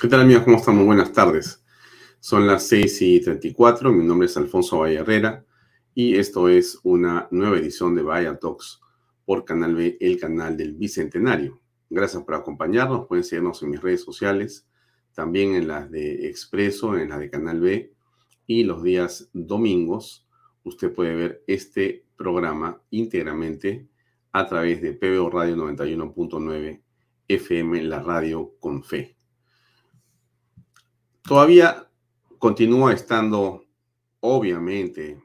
¿Qué tal amigos? ¿Cómo están? Muy buenas tardes. Son las 6 y 34. Mi nombre es Alfonso Valle Herrera y esto es una nueva edición de Vaya Talks por Canal B, el canal del Bicentenario. Gracias por acompañarnos. Pueden seguirnos en mis redes sociales, también en las de Expreso, en las de Canal B y los días domingos. Usted puede ver este programa íntegramente a través de PBO Radio 91.9 FM, la radio con fe. Todavía continúa estando, obviamente,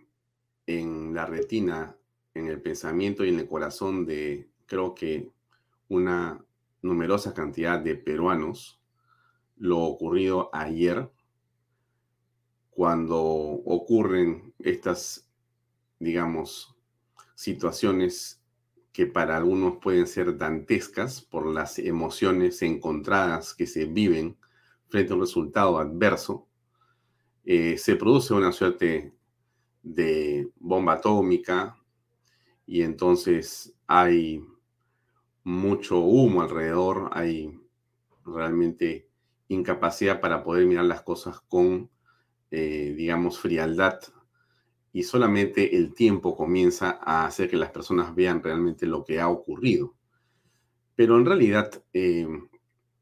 en la retina, en el pensamiento y en el corazón de, creo que, una numerosa cantidad de peruanos, lo ocurrido ayer, cuando ocurren estas, digamos, situaciones que para algunos pueden ser dantescas por las emociones encontradas que se viven frente a un resultado adverso, eh, se produce una suerte de bomba atómica y entonces hay mucho humo alrededor, hay realmente incapacidad para poder mirar las cosas con, eh, digamos, frialdad y solamente el tiempo comienza a hacer que las personas vean realmente lo que ha ocurrido. Pero en realidad, eh,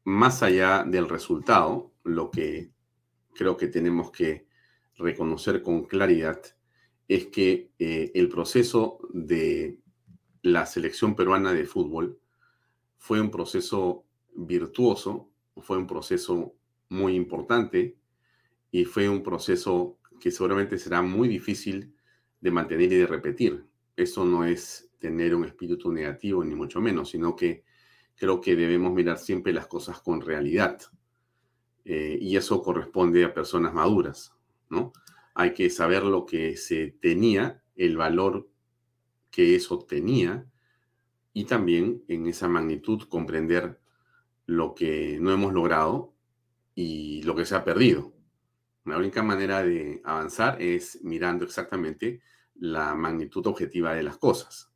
más allá del resultado, lo que creo que tenemos que reconocer con claridad es que eh, el proceso de la selección peruana de fútbol fue un proceso virtuoso, fue un proceso muy importante y fue un proceso que seguramente será muy difícil de mantener y de repetir. Eso no es tener un espíritu negativo, ni mucho menos, sino que creo que debemos mirar siempre las cosas con realidad. Eh, y eso corresponde a personas maduras, ¿no? Hay que saber lo que se tenía, el valor que eso tenía, y también en esa magnitud comprender lo que no hemos logrado y lo que se ha perdido. La única manera de avanzar es mirando exactamente la magnitud objetiva de las cosas,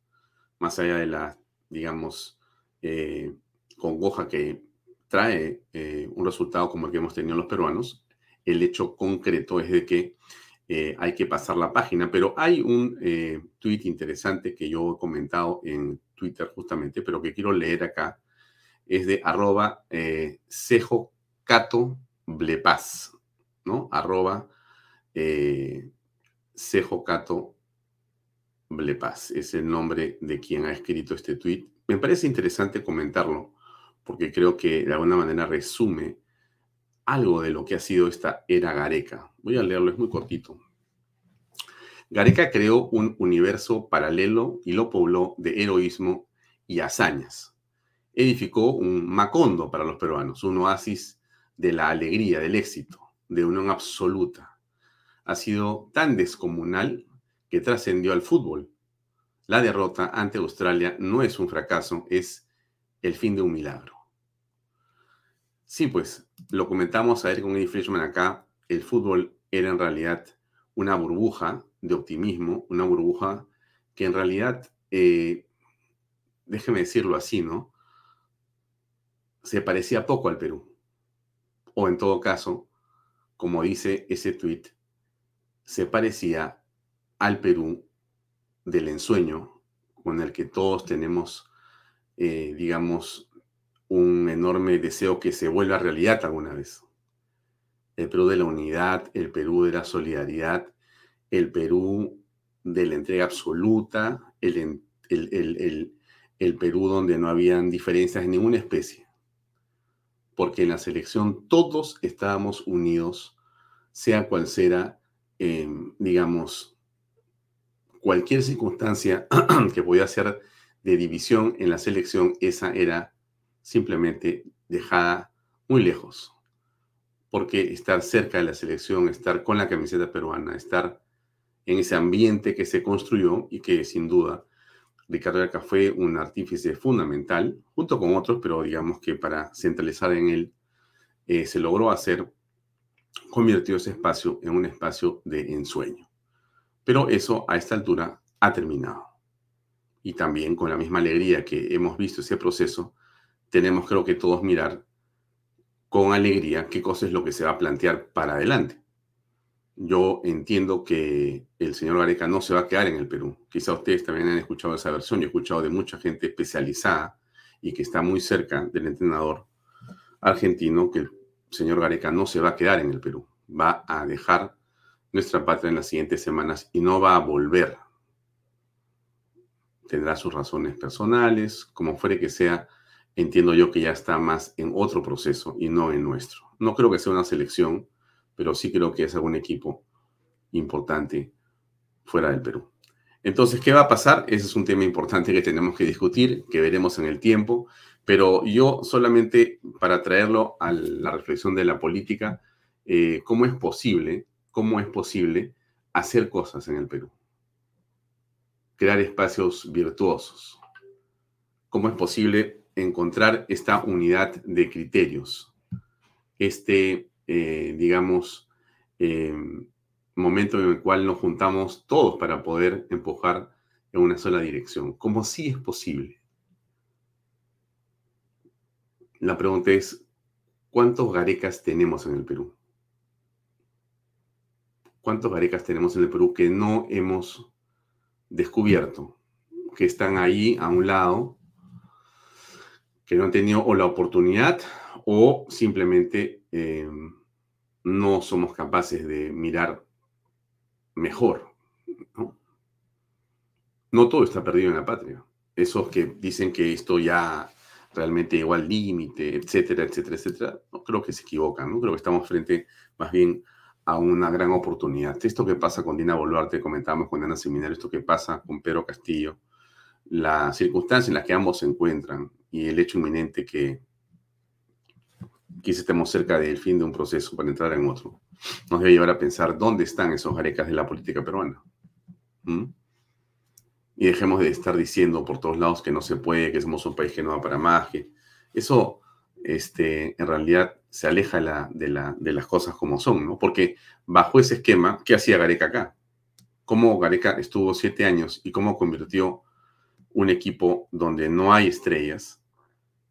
más allá de la, digamos, eh, congoja que trae eh, un resultado como el que hemos tenido los peruanos. El hecho concreto es de que eh, hay que pasar la página, pero hay un eh, tweet interesante que yo he comentado en Twitter justamente, pero que quiero leer acá. Es de arroba cejo cato blepaz, ¿no? Arroba cejo cato blepaz. Es el nombre de quien ha escrito este tweet me parece interesante comentarlo porque creo que de alguna manera resume algo de lo que ha sido esta era Gareca. Voy a leerlo, es muy cortito. Gareca creó un universo paralelo y lo pobló de heroísmo y hazañas. Edificó un Macondo para los peruanos, un oasis de la alegría, del éxito, de unión absoluta. Ha sido tan descomunal que trascendió al fútbol la derrota ante Australia no es un fracaso, es el fin de un milagro. Sí, pues lo comentamos ayer con Eddie Frischman acá, el fútbol era en realidad una burbuja de optimismo, una burbuja que en realidad, eh, déjeme decirlo así, ¿no? Se parecía poco al Perú. O en todo caso, como dice ese tweet, se parecía al Perú del ensueño con el que todos tenemos eh, digamos, un enorme deseo que se vuelva realidad alguna vez. El Perú de la unidad, el Perú de la solidaridad, el Perú de la entrega absoluta, el, el, el Perú donde no habían diferencias de ninguna especie. Porque en la selección todos estábamos unidos, sea cual sea, em, digamos, cualquier circunstancia que podía ser de división en la selección, esa era simplemente dejada muy lejos. Porque estar cerca de la selección, estar con la camiseta peruana, estar en ese ambiente que se construyó y que sin duda Ricardo Arca fue un artífice fundamental, junto con otros, pero digamos que para centralizar en él, eh, se logró hacer, convirtió ese espacio en un espacio de ensueño. Pero eso a esta altura ha terminado. Y también con la misma alegría que hemos visto ese proceso, tenemos creo que todos mirar con alegría qué cosa es lo que se va a plantear para adelante yo entiendo que el señor Gareca no se va a quedar en el Perú. Quizá ustedes también han escuchado esa versión. Yo he escuchado de mucha gente especializada y que está muy cerca del entrenador argentino que el señor Gareca no se va a quedar en el Perú. Va a dejar nuestra patria en las siguientes semanas y no va a volver. Tendrá sus razones personales, como fuere que sea. Entiendo yo que ya está más en otro proceso y no en nuestro. No creo que sea una selección pero sí creo que es algún equipo importante fuera del Perú. Entonces, ¿qué va a pasar? Ese es un tema importante que tenemos que discutir, que veremos en el tiempo, pero yo solamente para traerlo a la reflexión de la política, eh, ¿cómo es posible, cómo es posible hacer cosas en el Perú? Crear espacios virtuosos. ¿Cómo es posible encontrar esta unidad de criterios? Este eh, digamos, eh, momento en el cual nos juntamos todos para poder empujar en una sola dirección, como si es posible. La pregunta es, ¿cuántos garecas tenemos en el Perú? ¿Cuántos garecas tenemos en el Perú que no hemos descubierto? Que están ahí a un lado, que no han tenido la oportunidad o simplemente eh, no somos capaces de mirar mejor. ¿no? todo está perdido en la patria. Esos que dicen que esto ya realmente llegó al límite, etcétera, etcétera, etcétera, no creo que se equivocan, ¿no? Creo que estamos frente más bien a una gran oportunidad. Esto que pasa con Dina Boluarte, comentábamos con Ana Seminario, esto que pasa con Pedro Castillo, la circunstancia en la que ambos se encuentran y el hecho inminente que quizá estemos cerca del fin de un proceso para entrar en otro, nos debe llevar a pensar dónde están esos arecas de la política peruana. ¿Mm? Y dejemos de estar diciendo por todos lados que no se puede, que somos un país que no va para más, que eso este, en realidad se aleja de, la, de las cosas como son, ¿no? Porque bajo ese esquema, ¿qué hacía Gareca acá? ¿Cómo Gareca estuvo siete años y cómo convirtió un equipo donde no hay estrellas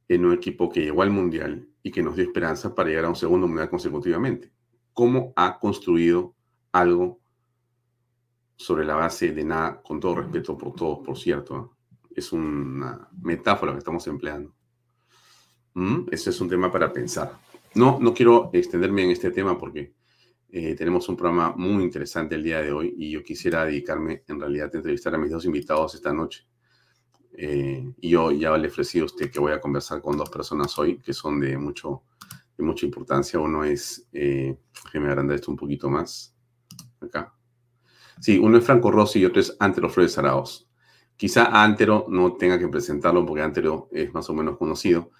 en un equipo que llegó al Mundial y que nos dio esperanza para llegar a un segundo mundial consecutivamente. ¿Cómo ha construido algo sobre la base de nada, con todo respeto por todos, por cierto? Es una metáfora que estamos empleando. ¿Mm? Ese es un tema para pensar. No, no quiero extenderme en este tema porque eh, tenemos un programa muy interesante el día de hoy y yo quisiera dedicarme en realidad a entrevistar a mis dos invitados esta noche. Eh, y yo ya le ofrecí a usted que voy a conversar con dos personas hoy que son de, mucho, de mucha importancia. Uno es, eh, déjeme agrandar esto un poquito más. Acá. Sí, uno es Franco Rossi y otro es Antero Flores Araos. Quizá Antero no tenga que presentarlo porque Antero es más o menos conocido.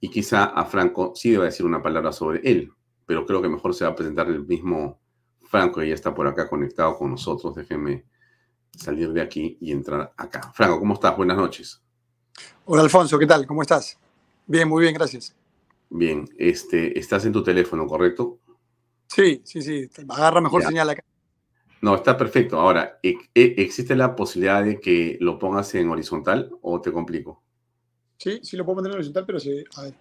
Y quizá a Franco sí deba decir una palabra sobre él. Pero creo que mejor se va a presentar el mismo Franco que ya está por acá conectado con nosotros. Déjenme salir de aquí y entrar acá. Franco, ¿cómo estás? Buenas noches. Hola Alfonso, ¿qué tal? ¿Cómo estás? Bien, muy bien, gracias. Bien, este, estás en tu teléfono, ¿correcto? Sí, sí, sí, agarra mejor señal acá. No, está perfecto. Ahora, ¿e, e, ¿existe la posibilidad de que lo pongas en horizontal o te complico? Sí, sí lo puedo poner en horizontal, pero sí, a ver.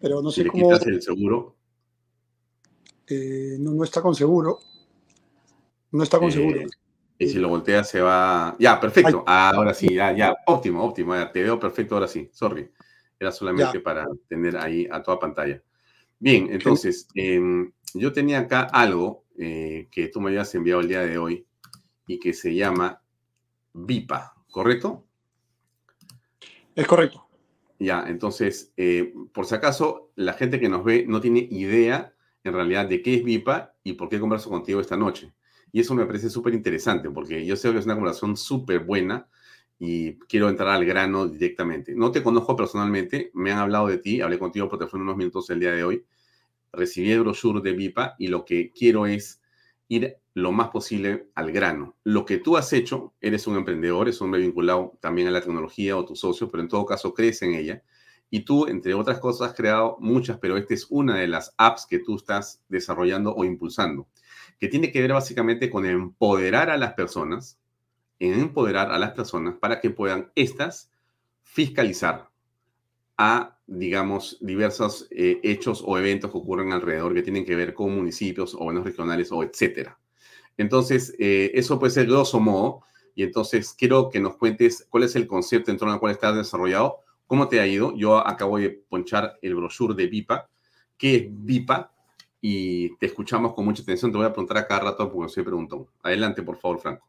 Pero no sé si cómo... le quitas el seguro? Eh, no, no está con seguro. No está con eh, seguro. Y si lo volteas se va... Ya, perfecto. ahora sí, ya, ya. Óptimo, óptimo. te veo perfecto ahora sí. Sorry. Era solamente para tener ahí a toda pantalla. Bien, entonces, em, yo tenía acá algo eh, que tú me habías enviado el día de hoy y que se llama VIPA, ¿correcto? Es correcto. Ya, entonces, eh, por si acaso, la gente que nos ve no tiene idea en realidad de qué es VIPA y por qué converso contigo esta noche. Y eso me parece súper interesante porque yo sé que es una conversación súper buena y quiero entrar al grano directamente. No te conozco personalmente, me han hablado de ti, hablé contigo por teléfono unos minutos el día de hoy, recibí el brochure de VIPA y lo que quiero es ir lo más posible al grano. Lo que tú has hecho, eres un emprendedor, es un hombre vinculado también a la tecnología o tu socio, pero en todo caso crees en ella. Y tú, entre otras cosas, has creado muchas, pero esta es una de las apps que tú estás desarrollando o impulsando que tiene que ver básicamente con empoderar a las personas, en empoderar a las personas para que puedan estas fiscalizar a, digamos, diversos eh, hechos o eventos que ocurren alrededor que tienen que ver con municipios o gobiernos regionales o etcétera. Entonces, eh, eso puede ser grosso modo. Y entonces quiero que nos cuentes cuál es el concepto en torno al cual estás desarrollado, cómo te ha ido. Yo acabo de ponchar el brochure de VIPA. ¿Qué es VIPA? y te escuchamos con mucha atención. Te voy a preguntar a cada rato porque soy preguntón. Adelante, por favor, Franco.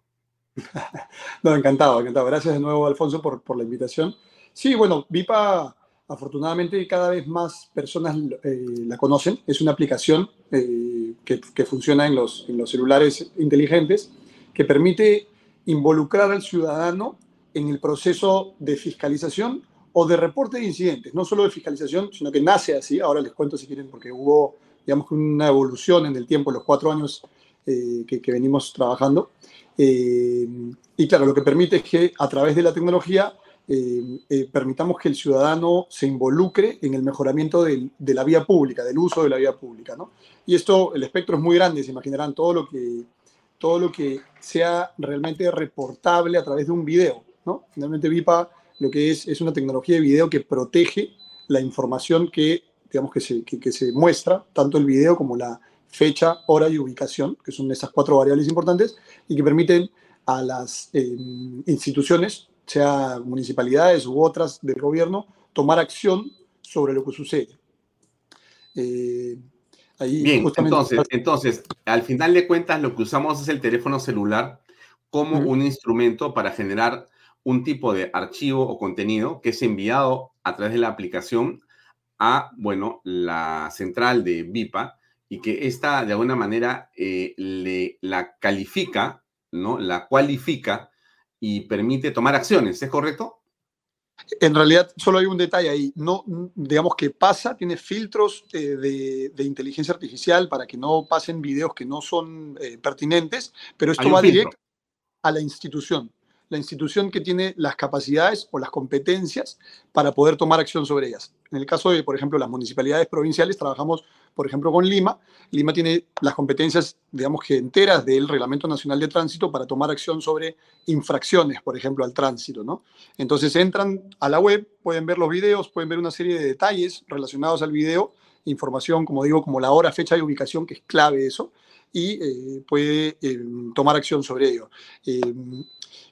no, encantado, encantado. Gracias de nuevo, Alfonso, por, por la invitación. Sí, bueno, VIPA, afortunadamente, cada vez más personas eh, la conocen. Es una aplicación eh, que, funciona en los, en los celulares inteligentes que permite involucrar al ciudadano en el proceso de fiscalización o de reporte de incidentes, no solo de fiscalización, sino que nace así. Ahora les cuento si quieren, porque hubo digamos una evolución en el tiempo, los cuatro años eh, que, venimos trabajando. Eh, y claro, lo que permite es que a través de la tecnología eh, permitamos que el ciudadano se involucre en el mejoramiento de, la vía pública, del uso de la vía pública. ¿no? Y esto, el espectro es muy grande, se imaginarán todo lo que, todo lo que sea realmente reportable a través de un video. ¿no? Finalmente, VIPA lo que es es una tecnología de video que protege la información que digamos, que se, que, se muestra, tanto el video como la fecha, hora y ubicación, que son esas cuatro variables importantes, y que permiten a las eh, instituciones, sea municipalidades u otras del gobierno, tomar acción sobre lo que sucede. Eh, Bien, entonces, entonces, al final de cuentas, lo que usamos es el teléfono celular como un instrumento para generar un tipo de archivo o contenido que es enviado a través de la aplicación a, bueno, la central de VIPA y que esta de alguna manera eh, le, la califica, ¿no? La cualifica y permite tomar acciones, ¿es correcto? En realidad solo hay un detalle ahí. No, digamos que pasa, tiene filtros eh, de, inteligencia artificial para que no pasen videos que no son eh, pertinentes, pero esto va directo a la institución la institución que tiene las capacidades o las competencias para poder tomar acción sobre ellas. En el caso de, por ejemplo, las municipalidades provinciales, trabajamos, por ejemplo, con Lima. Lima tiene las competencias, digamos que enteras del Reglamento Nacional de Tránsito para tomar acción sobre infracciones, por ejemplo, al tránsito, ¿no? Entonces entran a la web, pueden ver los videos, pueden ver una serie de detalles relacionados al video, información, como digo, como la hora, fecha y ubicación, que es clave eso, y eh, puede eh, tomar acción sobre ello. Eh,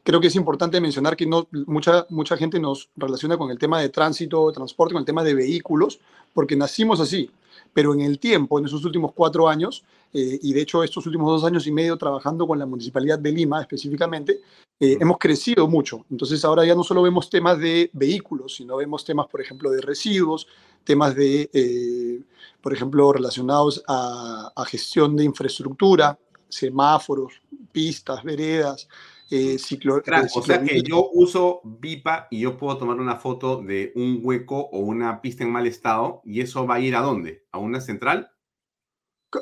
creo que es importante mencionar que no, mucha, mucha gente nos relaciona con el tema de tránsito, transporte, con el tema de vehículos, porque nacimos así. Pero en el tiempo, en esos últimos cuatro años, y de hecho estos últimos dos años y medio trabajando con la Municipalidad de Lima específicamente, hemos crecido mucho. Entonces ahora ya no solo vemos temas de vehículos, sino vemos temas, por ejemplo, de residuos, temas de por ejemplo, relacionados a, gestión de infraestructura, semáforos, pistas, veredas, eh, ciclo, o sea que yo uso VIPA y yo puedo tomar una foto de un hueco o una pista en mal estado y eso va a ir a dónde? ¿A una central?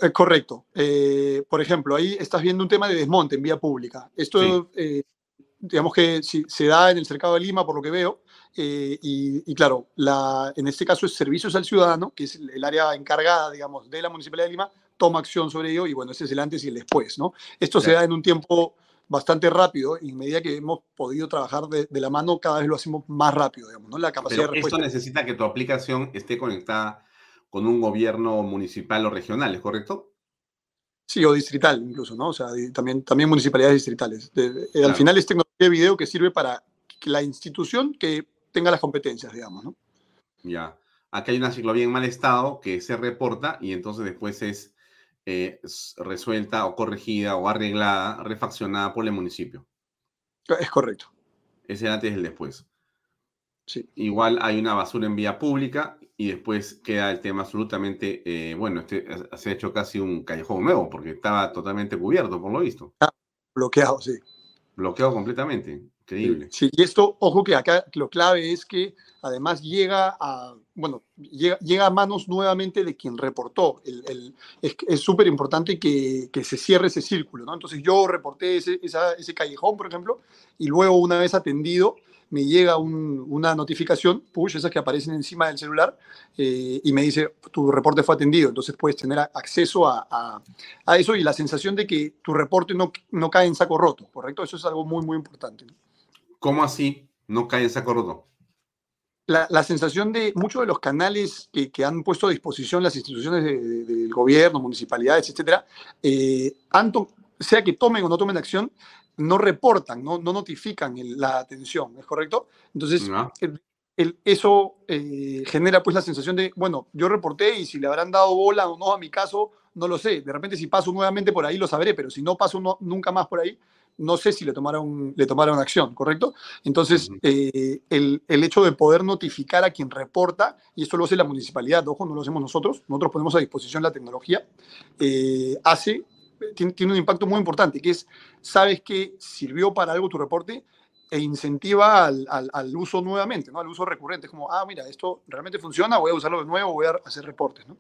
Eh, correcto. Eh, por ejemplo, ahí estás viendo un tema de desmonte en vía pública. Esto, digamos que si, se da en el cercado de Lima, por lo que veo, eh, y, claro, la, en este caso es Servicios al Ciudadano, que es el, área encargada, digamos, de la Municipalidad de Lima, toma acción sobre ello y bueno, ese es el antes y el después, ¿no? Esto se da en un tiempo bastante rápido y en medida que hemos podido trabajar de, la mano, cada vez lo hacemos más rápido, digamos, ¿no? La capacidad de Esto necesita que tu aplicación esté conectada con un gobierno municipal o regional, ¿es correcto? Sí, o distrital incluso, ¿no? O sea, también, también municipalidades distritales. Al final es tecnología de video que sirve para la institución que tenga las competencias, digamos, ¿no? Ya. Aquí hay una ciclovía en mal estado que se reporta y entonces después es eh, resuelta o corregida o arreglada, refaccionada por el municipio. Es correcto. Ese antes y el después. Sí. Igual hay una basura en vía pública y después queda el tema absolutamente, eh, bueno, este, se ha hecho casi un callejón nuevo porque estaba totalmente cubierto, por lo visto. Ah, bloqueado, sí. Bloqueado completamente, increíble. Sí, y esto, ojo que acá lo clave es que además llega a, bueno, llega, llega a manos nuevamente de quien reportó. El, es súper importante que, que, se cierre ese círculo, ¿no? Entonces yo reporté ese, ese callejón, por ejemplo, y luego una vez atendido, me llega una notificación, push, esas que aparecen encima del celular, eh, y me dice, tu reporte fue atendido. Entonces puedes tener acceso a, a, eso y la sensación de que tu reporte no, no, cae en saco roto, ¿correcto? Eso es algo muy, muy importante. ¿Cómo así no cae en saco roto? La, la, sensación de muchos de los canales que, que, han puesto a disposición las instituciones del gobierno, municipalidades, etcétera, eh, sea que tomen o no tomen acción, no reportan, no, no notifican la atención, ¿es correcto? Entonces, el, eso eh, genera pues la sensación de, bueno, yo reporté y si le habrán dado bola o no a mi caso, no lo sé. De repente si paso nuevamente por ahí lo sabré, pero si no paso nunca más por ahí, no sé si le tomaron, le tomaron acción, ¿correcto? Entonces, eh, el, el, hecho de poder notificar a quien reporta, y esto lo hace la municipalidad, ojo, no lo hacemos nosotros, nosotros ponemos a disposición la tecnología, eh, hace tiene, un impacto muy importante, que es, sabes que sirvió para algo tu reporte e incentiva al, al, uso nuevamente, ¿no? al uso recurrente. Es como, ah, mira, esto realmente funciona, voy a usarlo de nuevo, voy a hacer reportes. ¿no?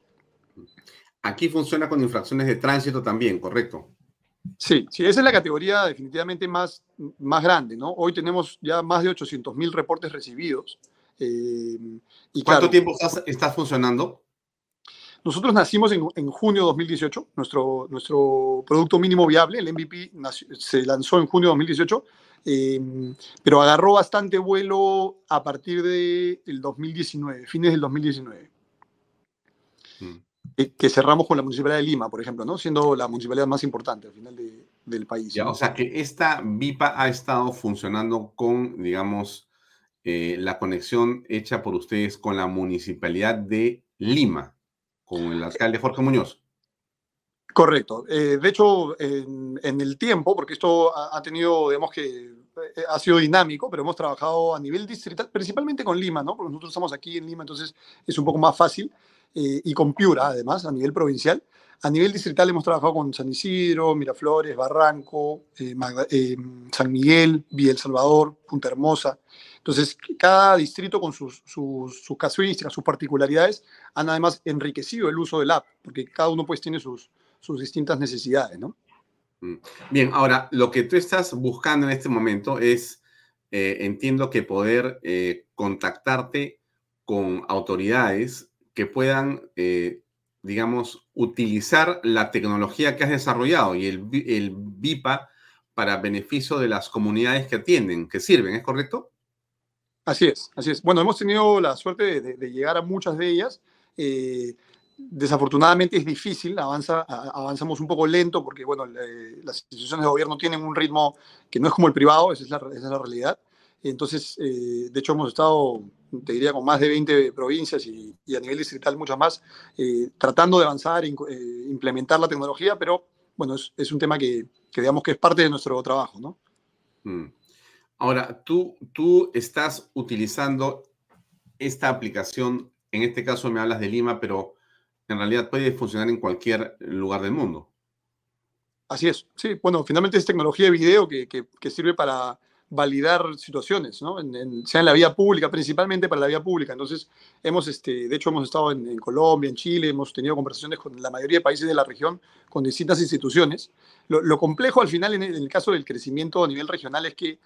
Aquí funciona con infracciones de tránsito también, ¿correcto? Sí, sí, esa es la categoría definitivamente más, más grande, ¿no? Hoy tenemos ya más de 800 mil reportes recibidos. Eh, y ¿Cuánto tiempo estás, estás funcionando? Nosotros nacimos en, en, junio de 2018, nuestro, nuestro producto mínimo viable, el MVP, se lanzó en junio de 2018, eh, pero agarró bastante vuelo a partir del de 2019, fines del 2019. Hmm. Eh, que cerramos con la Municipalidad de Lima, por ejemplo, ¿no? siendo la municipalidad más importante al final de, del país. Ya, O sea que esta VIPA ha estado funcionando con, digamos, eh, la conexión hecha por ustedes con la Municipalidad de Lima con el alcalde Jorge Muñoz. Correcto. Eh, de hecho, en, el tiempo, porque esto ha, tenido, digamos que eh, ha sido dinámico, pero hemos trabajado a nivel distrital, principalmente con Lima, ¿no? Porque nosotros estamos aquí en Lima, entonces es un poco más fácil, eh, y con Piura, además, a nivel provincial. A nivel distrital hemos trabajado con San Isidro, Miraflores, Barranco, San Miguel, Villa El Salvador, Punta Hermosa. Entonces, cada distrito con sus, sus, sus, casuísticas, sus particularidades, han además enriquecido el uso del app, porque cada uno pues tiene sus, sus distintas necesidades, ¿no? Mm. Bien, ahora, lo que tú estás buscando en este momento es, eh, entiendo que poder eh, contactarte con autoridades que puedan, eh, digamos, utilizar la tecnología que has desarrollado y el, el VIPA para beneficio de las comunidades que atienden, que sirven, ¿es correcto? Así es, así es. Bueno, hemos tenido la suerte de, llegar a muchas de ellas. Eh, desafortunadamente es difícil, avanza, avanzamos un poco lento porque, bueno, las instituciones de gobierno tienen un ritmo que no es como el privado, esa es la realidad. Entonces, eh, de hecho, hemos estado, te diría, con más de 20 provincias y, a nivel distrital muchas más, eh, tratando de avanzar, e implementar la tecnología, pero, bueno, es, es un tema que, que, digamos que es parte de nuestro trabajo, ¿no? Mm. Ahora, tú, tú estás utilizando esta aplicación, en este caso me hablas de Lima, pero en realidad puede funcionar en cualquier lugar del mundo. Así es, sí, bueno, finalmente es tecnología de video que, que, sirve para validar situaciones, ¿no? En, sea en la vía pública, principalmente para la vía pública. Entonces, hemos, este, de hecho, hemos estado en, Colombia, en Chile, hemos tenido conversaciones con la mayoría de países de la región, con distintas instituciones. Lo, complejo al final, en el, caso del crecimiento a nivel regional, es que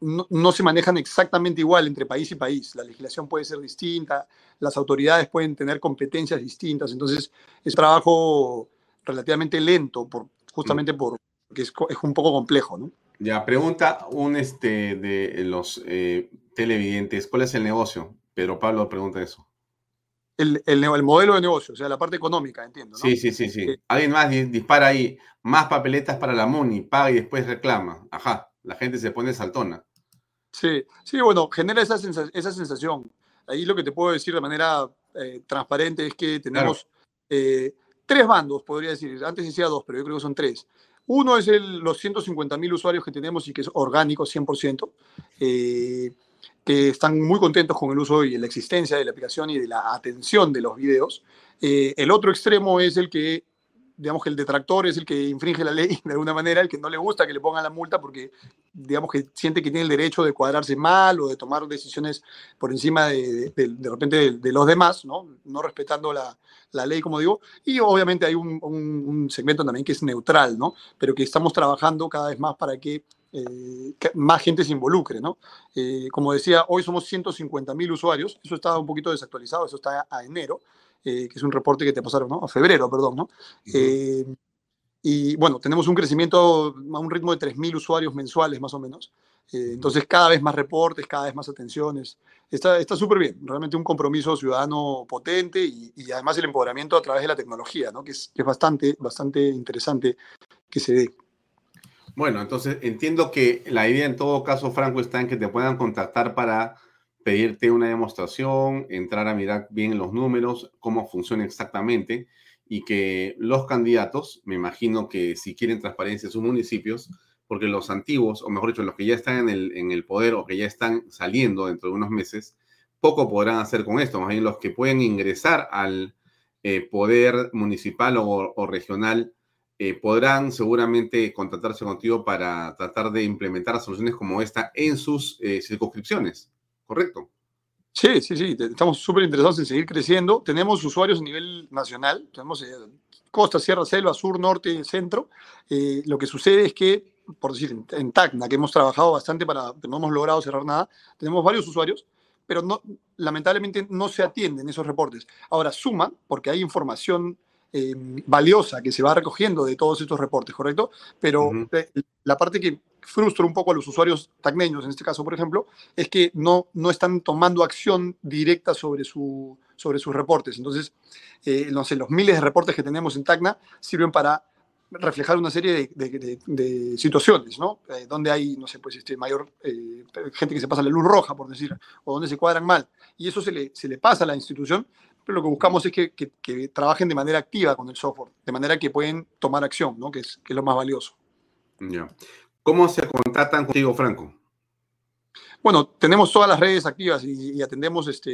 no, se manejan exactamente igual entre país y país. La legislación puede ser distinta, las autoridades pueden tener competencias distintas, entonces es trabajo relativamente lento, por, justamente mm. porque es, es, un poco complejo, ¿no? Ya, pregunta un este, de los eh, televidentes, ¿cuál es el negocio? Pedro Pablo pregunta eso. el, el, modelo de negocio, o sea, la parte económica, entiendo. Sí, sí, sí, sí. Eh, Alguien más dispara ahí, más papeletas para la MUNI, paga y después reclama. Ajá, la gente se pone saltona. Sí, sí, bueno, genera esa, esa sensación. Ahí lo que te puedo decir de manera eh, transparente es que tenemos eh, tres bandos, podría decir. Antes decía dos, pero yo creo que son tres. Uno es el, los 150 mil usuarios que tenemos y que es orgánico 100%, eh, que están muy contentos con el uso y la existencia de la aplicación y de la atención de los videos. el otro extremo es el que digamos que el detractor es el que infringe la ley de alguna manera, el que no le gusta que le pongan la multa porque, digamos que siente que tiene el derecho de cuadrarse mal o de tomar decisiones por encima de, de, repente de, los demás, ¿no? No respetando la, la, ley, como digo. Y obviamente hay un, un, segmento también que es neutral, ¿no? Pero que estamos trabajando cada vez más para que eh, más gente se involucre, ¿no? Eh, como decía, hoy somos 150 mil usuarios, eso está un poquito desactualizado, eso está a enero, eh, que es un reporte que te pasaron, ¿no? A febrero, perdón, ¿no? Eh, y bueno, tenemos un crecimiento a un ritmo de 3.000 usuarios mensuales más o menos. Eh, entonces, cada vez más reportes, cada vez más atenciones. Está súper bien, realmente un compromiso ciudadano potente y, además el empoderamiento a través de la tecnología, ¿no? que, es, que es bastante, bastante interesante que se dé. Bueno, entonces entiendo que la idea en todo caso, Franco, está en que te puedan contactar para pedirte una demostración, entrar a mirar bien los números, cómo funciona exactamente y que los candidatos, me imagino que si quieren transparencia en sus municipios, porque los antiguos, o mejor dicho, los que ya están en el, en el poder o que ya están saliendo dentro de unos meses, poco podrán hacer con esto. Más bien los que pueden ingresar al eh, poder municipal o, regional eh, podrán seguramente contratarse contigo para tratar de implementar soluciones como esta en sus eh, circunscripciones. ¿Correcto? Sí, sí, sí, estamos súper interesados en seguir creciendo. Tenemos usuarios a nivel nacional, tenemos eh, costa, sierra, selva, sur, norte, centro. Eh, lo que sucede es que, por decir, en, Tacna, que hemos trabajado bastante para, no hemos logrado cerrar nada, tenemos varios usuarios, pero no, lamentablemente no se atienden esos reportes. Ahora suman, porque hay información eh, valiosa que se va recogiendo de todos estos reportes, ¿correcto? Pero la parte que frustra un poco a los usuarios tacneños, en este caso, por ejemplo, es que no, no están tomando acción directa sobre, su, sobre sus reportes. Entonces, eh, no sé, los miles de reportes que tenemos en Tacna sirven para reflejar una serie de, de, situaciones, ¿no? Eh, donde hay, no sé, pues este, mayor eh, gente que se pasa la luz roja, por decir, o donde se cuadran mal. Y eso se le, se le pasa a la institución, pero lo que buscamos es que, que, trabajen de manera activa con el software, de manera que pueden tomar acción, ¿no? Que es, que es lo más valioso. ¿Cómo se contactan contigo, Franco? Bueno, tenemos todas las redes activas y, atendemos, este,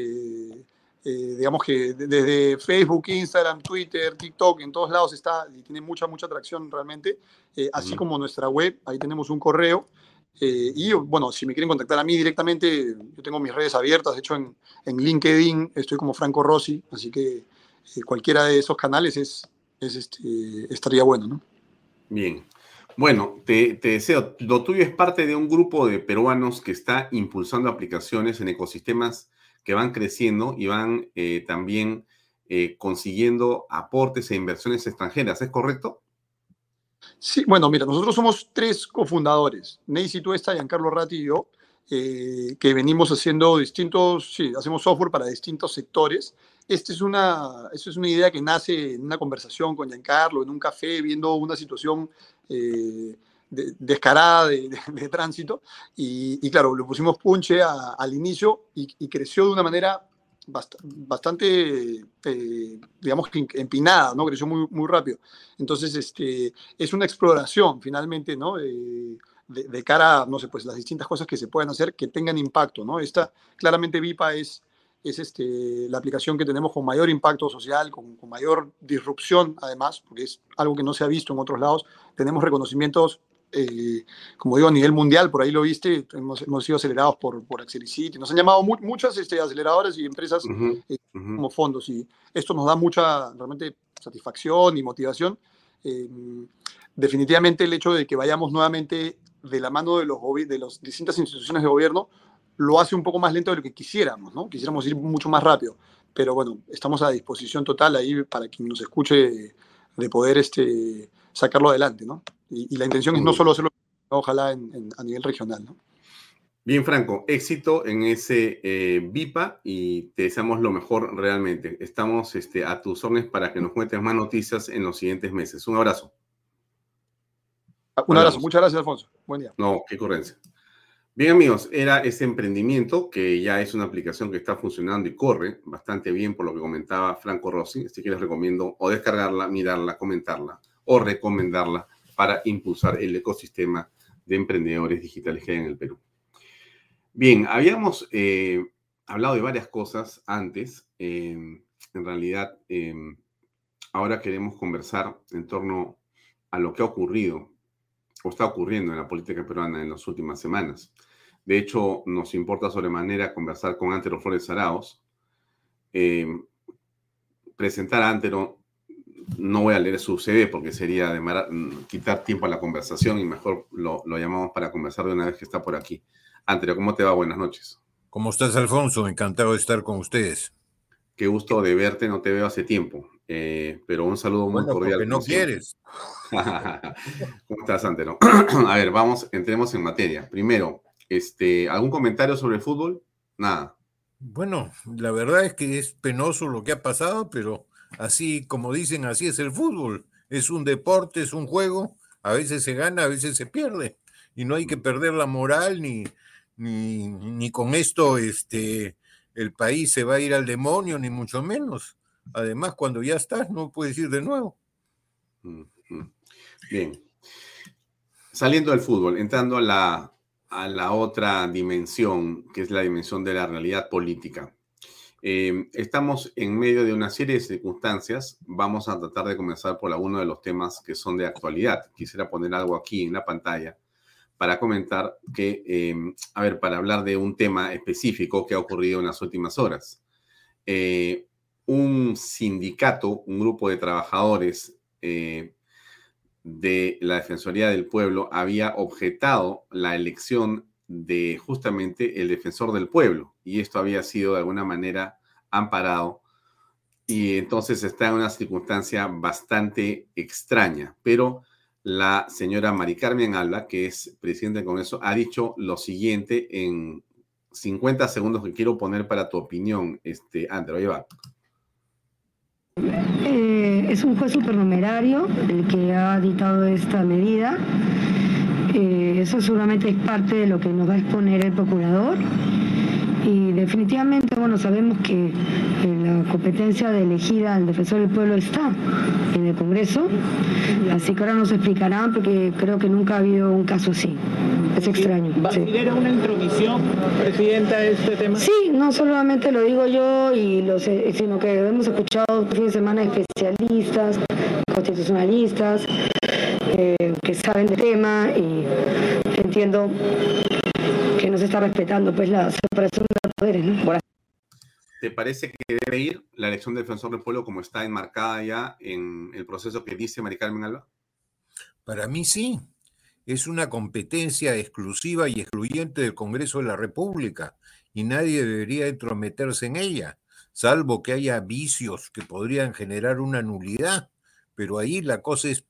eh, digamos que desde Facebook, Instagram, Twitter, TikTok, en todos lados está y tiene mucha, mucha atracción realmente, eh, así como nuestra web, ahí tenemos un correo. Eh, y bueno, si me quieren contactar a mí directamente, yo tengo mis redes abiertas, de hecho en, en LinkedIn estoy como Franco Rossi, así que cualquiera de esos canales es, es este, estaría bueno, ¿no? Bien. Bueno, te, deseo, lo tuyo es parte de un grupo de peruanos que está impulsando aplicaciones en ecosistemas que van creciendo y van eh, también eh, consiguiendo aportes e inversiones extranjeras, ¿es correcto? Sí, bueno, mira, nosotros somos tres cofundadores, Neisy Tuesta, Giancarlo Ratti y yo, eh, que venimos haciendo distintos, sí, hacemos software para distintos sectores. Esta es una, esta es una idea que nace en una conversación con Giancarlo, en un café, viendo una situación eh, descarada de, tránsito. Y, claro, le pusimos punche al inicio y, creció de una manera bastante, eh, digamos empinada, ¿no? Creció muy, muy rápido. Entonces, este, es una exploración finalmente, ¿no? de, cara a, no sé, pues las distintas cosas que se pueden hacer que tengan impacto, ¿no? Esta, claramente VIPA es es este, la aplicación que tenemos con mayor impacto social, con, mayor disrupción además, porque es algo que no se ha visto en otros lados. Tenemos reconocimientos, eh, como digo, a nivel mundial, por ahí lo viste, hemos, hemos sido acelerados por, por Accelericity, nos han llamado muchas este, aceleradoras y empresas eh, como fondos y esto nos da mucha realmente satisfacción y motivación. Eh, definitivamente el hecho de que vayamos nuevamente de la mano de, los, de las distintas instituciones de gobierno lo hace un poco más lento de lo que quisiéramos, ¿no? Quisiéramos ir mucho más rápido, pero bueno, estamos a disposición total ahí para quien nos escuche de poder este, sacarlo adelante, ¿no? Y, la intención es no solo hacerlo, ojalá a nivel regional, ¿no? Bien, Franco, éxito en ese eh, VIPA y te deseamos lo mejor realmente. Estamos este, a tus órdenes para que nos cuentes más noticias en los siguientes meses. Un abrazo. Un abrazo, muchas gracias, Alfonso. Buen día. No, qué ocurrencia. Bien, amigos, era ese emprendimiento que ya es una aplicación que está funcionando y corre bastante bien por lo que comentaba Franco Rossi. Así que les recomiendo o descargarla, mirarla, comentarla o recomendarla para impulsar el ecosistema de emprendedores digitales que hay en el Perú. Bien, habíamos eh, hablado de varias cosas antes. Em, en realidad, em, ahora queremos conversar en torno a lo que ha ocurrido o está ocurriendo en la política peruana en las últimas semanas. De hecho, nos importa sobremanera conversar con Antero Flores Araos. Em, presentar a Antero, no voy a leer su CD porque sería de quitar tiempo a la conversación y mejor lo, lo llamamos para conversar de una vez que está por aquí. Antonio, ¿cómo te va? Buenas noches. ¿Cómo estás, Alfonso? Encantado de estar con ustedes. Qué gusto de verte, no te veo hace tiempo, eh, pero un saludo muy cordial. Porque no quieres. ¿Cómo estás, Antero? A ver, vamos, entremos en materia. Primero, este, ¿algún comentario sobre el fútbol? Nada. Bueno, la verdad es que es penoso lo que ha pasado, pero así como dicen, así es el fútbol. Es un deporte, es un juego, a veces se gana, a veces se pierde. Y no hay que perder la moral ni, ni, ni con esto este, el país se va a ir al demonio, ni mucho menos. Además, cuando ya estás, no puedes ir de nuevo. Bien. Saliendo del fútbol, entrando a la, a la otra dimensión, que es la dimensión de la realidad política. Eh, estamos en medio de una serie de circunstancias. Vamos a tratar de comenzar por alguno de los temas que son de actualidad. Quisiera poner algo aquí en la pantalla para comentar que, em, a ver, para hablar de un tema específico que ha ocurrido en las últimas horas. Eh, un sindicato, un grupo de trabajadores eh, de la Defensoría del Pueblo había objetado la elección de justamente el defensor del pueblo y esto había sido de alguna manera amparado y entonces está en una circunstancia bastante extraña, pero la señora Mari Carmen Alba, que es presidenta del Congreso, ha dicho lo siguiente en 50 segundos que quiero poner para tu opinión, este, Andrew, ahí va. Eh, es un juez supernumerario el que ha dictado esta medida. Eh, eso seguramente es parte de lo que nos va a exponer el procurador y definitivamente, bueno, sabemos que la competencia de elegir al defensor del pueblo está en el Congreso, así que ahora nos explicarán porque creo que nunca ha habido un caso así. Es extraño. ¿Va sí. una intromisión, Presidenta, este tema? Sí, no solamente lo digo yo, y eh, sino que hemos escuchado fin de semana especialistas, constitucionalistas, eh, que saben del tema y entiendo que no se está respetando pues la separación de poderes. ¿no? ¿Te parece que debe ir la elección del defensor del pueblo como está enmarcada ya en el proceso que dice Mari Carmen Alba? Para mí sí. Es una competencia exclusiva y excluyente del Congreso de la República y nadie debería entrometerse en ella, salvo que haya vicios que podrían generar una nulidad. Pero ahí la cosa es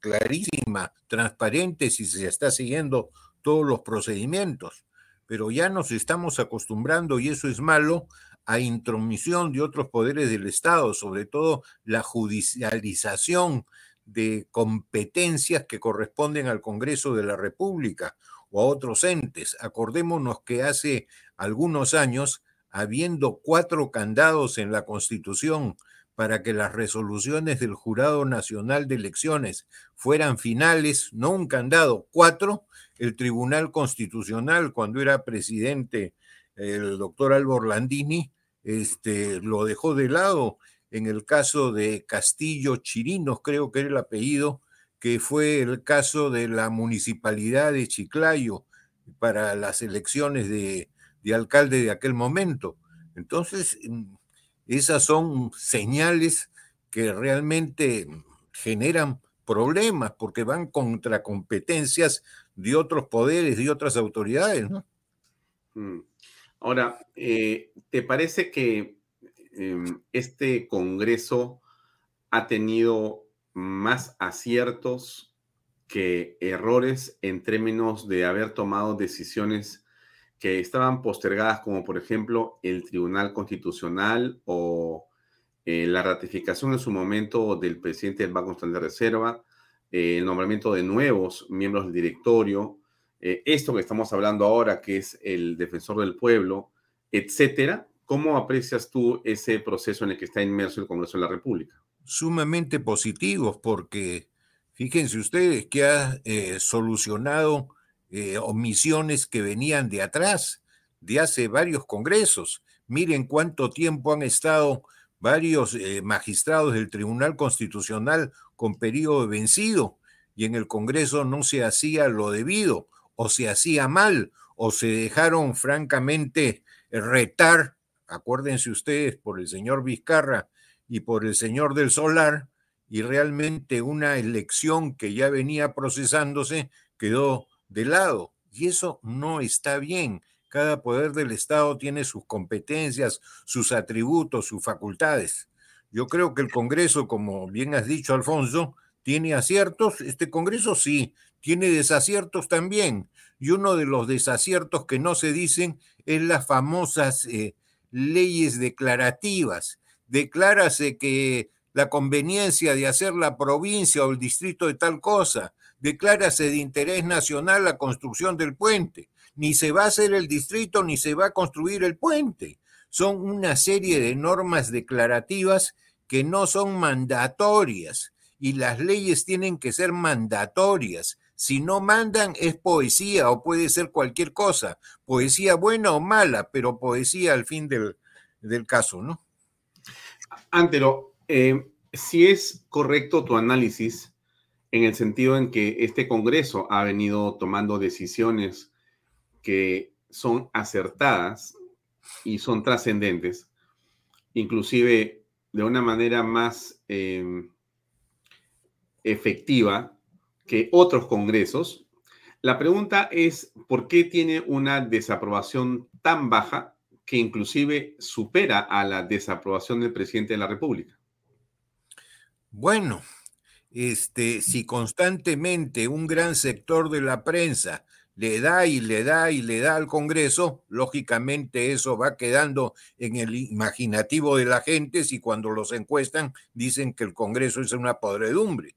clarísima, transparente si se está siguiendo todos los procedimientos, pero ya nos estamos acostumbrando, y eso es malo, a intromisión de otros poderes del Estado, sobre todo la judicialización de competencias que corresponden al Congreso de la República o a otros entes. Acordémonos que hace algunos años, habiendo cuatro candados en la Constitución para que las resoluciones del Jurado Nacional de Elecciones fueran finales, no un candado, cuatro, el Tribunal Constitucional, cuando era presidente el doctor Álvaro Landini, este, lo dejó de lado en el caso de Castillo Chirinos, creo que era el apellido, que fue el caso de la municipalidad de Chiclayo para las elecciones de, de alcalde de aquel momento. Entonces, mm, esas son señales que realmente generan problemas porque van contra competencias de otros poderes, de otras autoridades, ¿no? Mm. Ahora, eh, ¿te parece que em, este Congreso ha tenido más aciertos que errores en términos de haber tomado decisiones que estaban postergadas, como por ejemplo el Tribunal Constitucional o eh, la ratificación en su momento del presidente del Banco Central de Reserva, eh, el nombramiento de nuevos miembros del directorio, eh, esto que estamos hablando ahora, que es el defensor del pueblo, etcétera. ¿Cómo aprecias tú ese proceso en el que está inmerso el Congreso de la República? Sumamente positivos, porque fíjense ustedes que ha solucionado omisiones que venían de atrás, de hace varios congresos. Miren cuánto tiempo han estado varios eh, magistrados del Tribunal Constitucional con periodo vencido y en el Congreso no se hacía lo debido o se hacía mal o se dejaron francamente retar, acuérdense ustedes, por el señor Vizcarra y por el señor del Solar, y realmente una elección que ya venía procesándose quedó de lado. Y eso no está bien. Cada poder del Estado tiene sus competencias, sus atributos, sus facultades. Yo creo que el Congreso, como bien has dicho, Alfonso, tiene aciertos. Este Congreso sí, tiene desaciertos también. Y uno de los desaciertos que no se dicen es las famosas eh, leyes declarativas. Declárase que la conveniencia de hacer la provincia o el distrito de tal cosa, declárase de interés nacional la construcción del puente ni se va a hacer el distrito, ni se va a construir el puente. Son una serie de normas declarativas que no son mandatorias y las leyes tienen que ser mandatorias. Si no mandan es poesía o puede ser cualquier cosa, poesía buena o mala, pero poesía al fin del, caso, ¿no? Antero, eh, si es correcto tu análisis en el sentido en que este Congreso ha venido tomando decisiones que son acertadas y son trascendentes, inclusive de una manera más em, efectiva que otros congresos. La pregunta es, ¿por qué tiene una desaprobación tan baja que inclusive supera a la desaprobación del presidente de la República? Bueno, este, si constantemente un gran sector de la prensa le da y le da y le da al Congreso, lógicamente eso va quedando en el imaginativo de la gente si cuando los encuestan dicen que el Congreso es una podredumbre.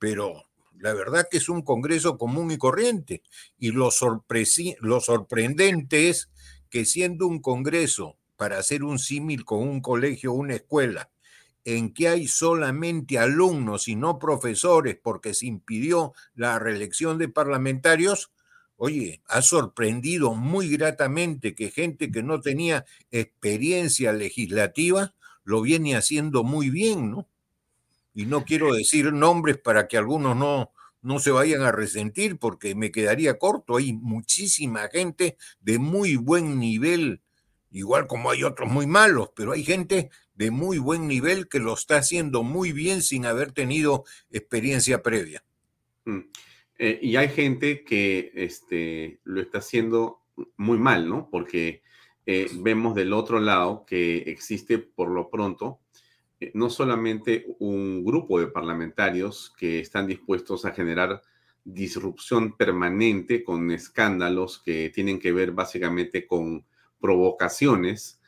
Pero la verdad que es un Congreso común y corriente. Y lo, lo sorprendente es que siendo un Congreso para hacer un símil con un colegio o una escuela, en que hay solamente alumnos y no profesores porque se impidió la reelección de parlamentarios, Oye, ha sorprendido muy gratamente que gente que no tenía experiencia legislativa lo viene haciendo muy bien, ¿no? Y no quiero decir nombres para que algunos no, no se vayan a resentir porque me quedaría corto. Hay muchísima gente de muy buen nivel, igual como hay otros muy malos, pero hay gente de muy buen nivel que lo está haciendo muy bien sin haber tenido experiencia previa. Mm. Eh, y hay gente que este, lo está haciendo muy mal, ¿no? Porque eh, vemos del otro lado que existe por lo pronto eh, no solamente un grupo de parlamentarios que están dispuestos a generar disrupción permanente con escándalos que tienen que ver básicamente con provocaciones,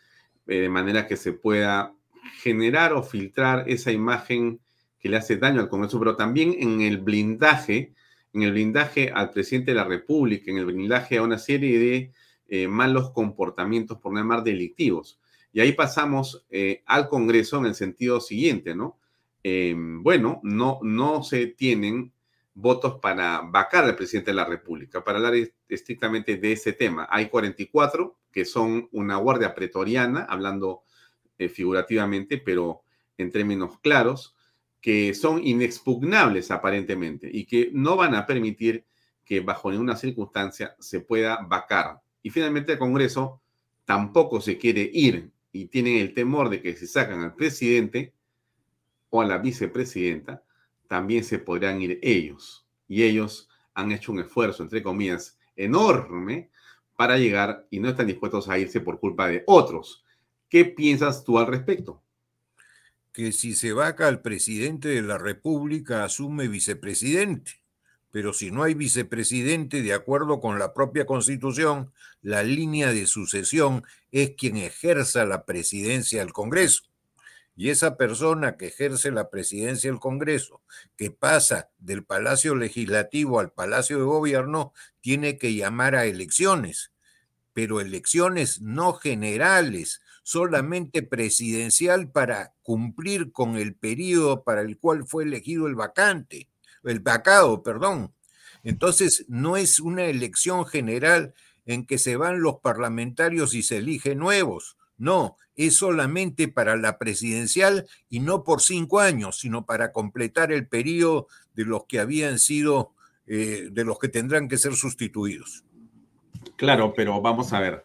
de manera que se pueda generar o filtrar esa imagen que le hace daño al Congreso, pero también en el blindaje en el blindaje al presidente de la República, en el blindaje a una serie de eh, malos comportamientos, por no llamar delictivos. Y ahí pasamos eh, al Congreso en el sentido siguiente, ¿no? Em, bueno, no, no se tienen votos para vacar al presidente de la República. Para hablar estrictamente de ese tema, hay 44 que son una guardia pretoriana, hablando eh, figurativamente, pero en términos claros, que son inexpugnables aparentemente y que no van a permitir que bajo ninguna circunstancia se pueda vacar. Y finalmente el Congreso tampoco se quiere ir y tienen el temor de que si sacan al presidente o a la vicepresidenta, también se podrán ir ellos. Y ellos han hecho un esfuerzo, entre comillas, enorme para llegar y no están dispuestos a irse por culpa de otros. ¿Qué piensas tú al respecto? que si se vaca al presidente de la República asume vicepresidente, pero si no hay vicepresidente, de acuerdo con la propia constitución, la línea de sucesión es quien ejerza la presidencia del Congreso. Y esa persona que ejerce la presidencia del Congreso, que pasa del Palacio Legislativo al Palacio de Gobierno, tiene que llamar a elecciones, pero elecciones no generales, solamente presidencial para cumplir con el periodo para el cual fue elegido el vacante el vacado, perdón. Entonces, no es una elección general en que se van los parlamentarios y se eligen nuevos. No, es solamente para la presidencial y no por cinco años, sino para completar el periodo de los que habían sido, eh, de los que tendrán que ser sustituidos. Claro, pero vamos a ver.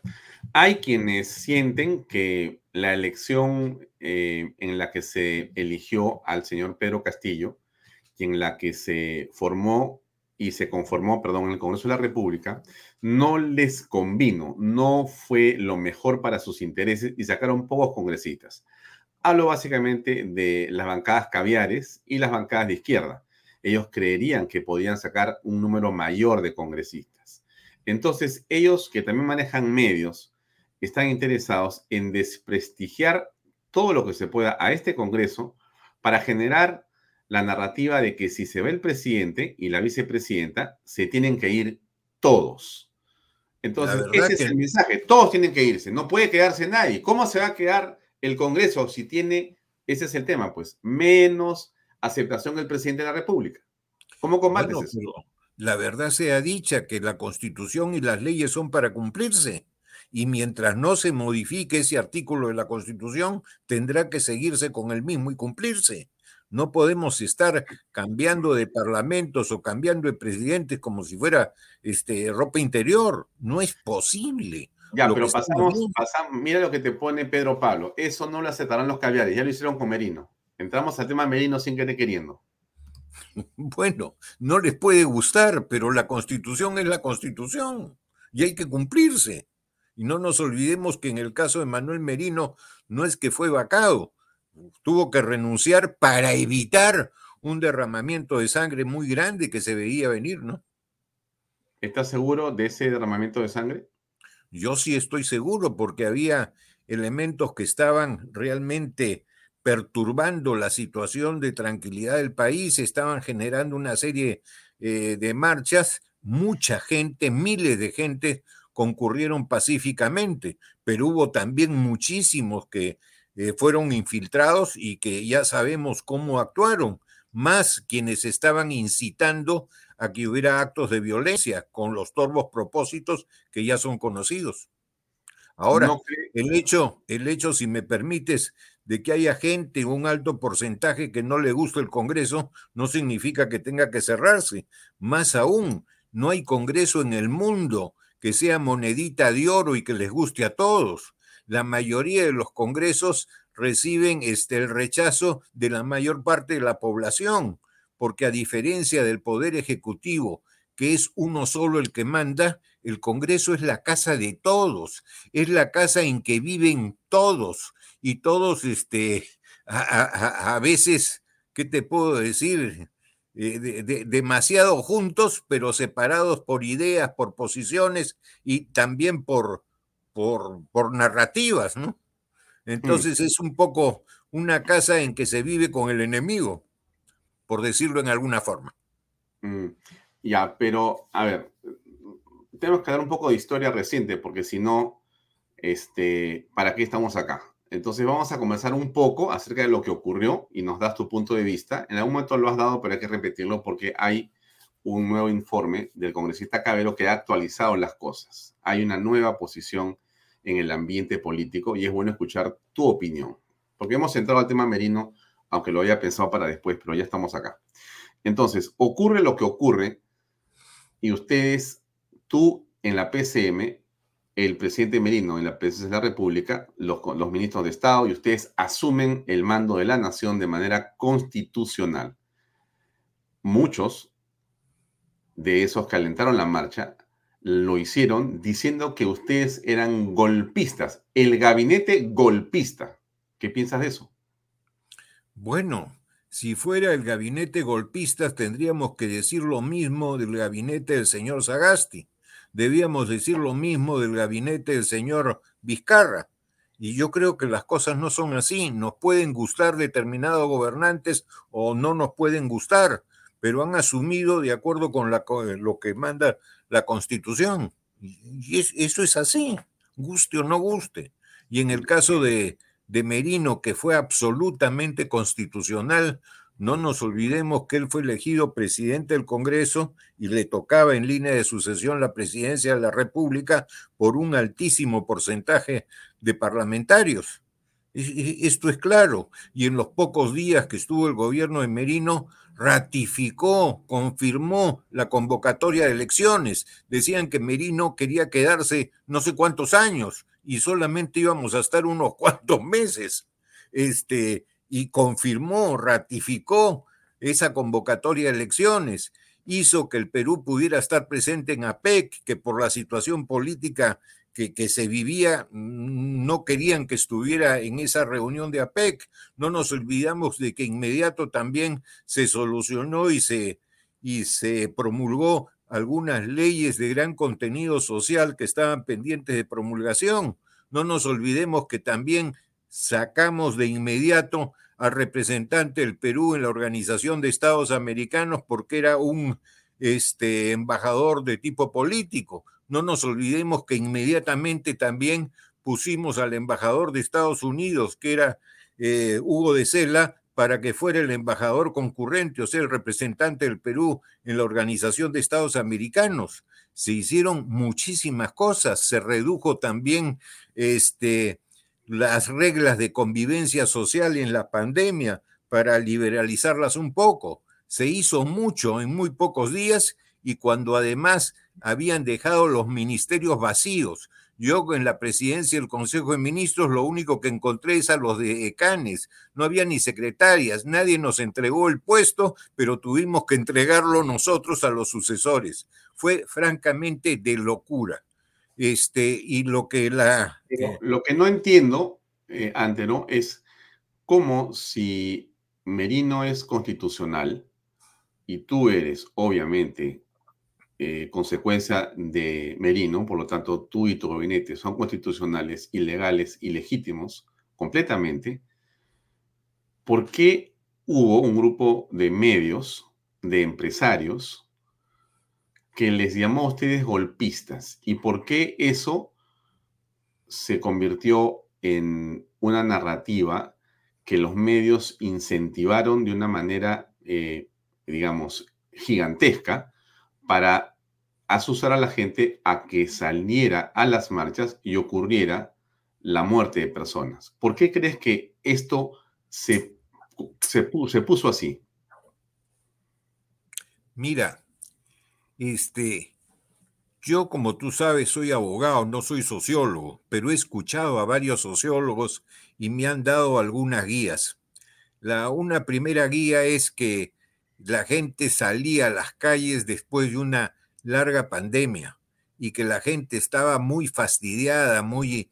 Hay quienes sienten que la elección eh, en la que se eligió al señor Pedro Castillo en la que se formó y se conformó, perdón, en el Congreso de la República, no les convino, no fue lo mejor para sus intereses y sacaron pocos congresistas. Hablo básicamente de las bancadas caviares y las bancadas de izquierda. Ellos creerían que podían sacar un número mayor de congresistas. Entonces, ellos que también manejan medios, están interesados en desprestigiar todo lo que se pueda a este Congreso para generar la narrativa de que si se ve el presidente y la vicepresidenta, se tienen que ir todos. Entonces, ese es el mensaje. Todos tienen que irse. No puede quedarse nadie. ¿Cómo se va a quedar el Congreso si tiene, ese es el tema, pues, menos aceptación del presidente de la República? ¿Cómo combates eso? La verdad sea dicha que la Constitución y las leyes son para cumplirse. Y mientras no se modifique ese artículo de la Constitución, tendrá que seguirse con el mismo y cumplirse. No podemos estar cambiando de parlamentos o cambiando de presidentes como si fuera este, ropa interior. No es posible. Ya, pero pasamos, pasamos, mira lo que te pone Pedro Pablo. Eso no lo aceptarán los caviares, ya lo hicieron con Merino. Entramos al tema Merino sin querer queriendo. Bueno, no les puede gustar, pero la constitución es la constitución y hay que cumplirse. Y no nos olvidemos que en el caso de Manuel Merino no es que fue vacado, tuvo que renunciar para evitar un derramamiento de sangre muy grande que se veía venir, ¿no? ¿Estás seguro de ese derramamiento de sangre? Yo sí estoy seguro porque había elementos que estaban realmente perturbando la situación de tranquilidad del país, estaban generando una serie eh, de marchas, mucha gente, miles de gente concurrieron pacíficamente, pero hubo también muchísimos que eh, fueron infiltrados y que ya sabemos cómo actuaron, más quienes estaban incitando a que hubiera actos de violencia con los torvos propósitos que ya son conocidos. Ahora, el hecho, el hecho, si me permites, de que haya gente, un alto porcentaje que no le gusta el Congreso, no significa que tenga que cerrarse. Más aún, no hay Congreso en el mundo que sea monedita de oro y que les guste a todos la mayoría de los congresos reciben este, el rechazo de la mayor parte de la población, porque a diferencia del Poder Ejecutivo, que es uno solo el que manda, el Congreso es la casa de todos, es la casa en que viven todos y todos, este, a, veces, ¿qué te puedo decir? Eh, demasiado juntos, pero separados por ideas, por posiciones y también por, por, narrativas, ¿no? Mm. Entonces es un poco una casa en que se vive con el enemigo, por decirlo en alguna forma. Mm, ya, pero a ver, tenemos que dar un poco de historia reciente, porque si no, este, ¿para qué estamos acá? Entonces vamos a conversar un poco acerca de lo que ocurrió y nos das tu punto de vista. En algún momento lo has dado, pero hay que repetirlo porque hay un nuevo informe del congresista Cabero que ha actualizado las cosas. Hay una nueva posición en el ambiente político y es bueno escuchar tu opinión. Porque hemos entrado al tema Merino, aunque lo había pensado para después, pero ya estamos acá. Entonces, ocurre lo que ocurre y ustedes, tú en la PCM, el presidente Merino en la presidencia de la República, los, ministros de Estado y ustedes asumen el mando de la nación de manera constitucional. Muchos de esos que alentaron la marcha lo hicieron diciendo que ustedes eran golpistas, el gabinete golpista. ¿Qué piensas de eso? Bueno, Si fuera el gabinete golpista, tendríamos que decir lo mismo del gabinete del señor Sagasti. Debíamos decir lo mismo del gabinete del señor Vizcarra. Y yo creo que las cosas no son así. Nos pueden gustar determinados gobernantes o no nos pueden gustar, pero han asumido de acuerdo con lo que manda la Constitución. Y eso es así, guste o no guste. Y en el caso de, de Merino, que fue absolutamente constitucional. No nos olvidemos que él fue elegido presidente del Congreso y le tocaba en línea de sucesión la presidencia de la República por un altísimo porcentaje de parlamentarios. Esto es claro. Y en los pocos días que estuvo el gobierno de Merino, ratificó, confirmó la convocatoria de elecciones. Decían que Merino quería quedarse no sé cuántos años y solamente íbamos a estar unos cuantos meses. Este, y confirmó, ratificó esa convocatoria de elecciones, hizo que el Perú pudiera estar presente en APEC, que por la situación política que, que, se vivía, no querían que estuviera en esa reunión de APEC. No nos olvidamos de que inmediato también se solucionó y se, y se promulgó algunas leyes de gran contenido social que estaban pendientes de promulgación. No nos olvidemos que también sacamos de inmediato al representante del Perú en la Organización de Estados Americanos porque era un este, embajador de tipo político. No nos olvidemos que inmediatamente también pusimos al embajador de Estados Unidos, que era eh, Hugo de Sela, para que fuera el embajador concurrente, o sea, el representante del Perú en la Organización de Estados Americanos. Se hicieron muchísimas cosas, se redujo también este, las reglas de convivencia social en la pandemia para liberalizarlas un poco. Se hizo mucho en muy pocos días y cuando además habían dejado los ministerios vacíos, yo en la presidencia del Consejo de Ministros lo único que encontré es a los de ECANES. No había ni secretarias, nadie nos entregó el puesto, pero tuvimos que entregarlo nosotros a los sucesores. Fue francamente de locura. Este, y lo que la... Eh, lo que no entiendo, eh, Antero, es cómo si Merino es constitucional y tú eres, obviamente, eh, consecuencia de Merino, por lo tanto tú y tu gabinete son constitucionales, ilegales, ilegítimos, completamente, ¿por qué hubo un grupo de medios, de empresarios, que les llamó a ustedes golpistas? ¿Y por qué eso se convirtió en una narrativa que los medios incentivaron de una manera, eh, digamos, gigantesca? para asusar a la gente a que saliera a las marchas y ocurriera la muerte de personas. ¿Por qué crees que esto se, se, puso así? Mira, este, yo como tú sabes soy abogado, no soy sociólogo, pero he escuchado a varios sociólogos y me han dado algunas guías. La, una primera guía es que la gente salía a las calles después de una larga pandemia y que la gente estaba muy fastidiada, muy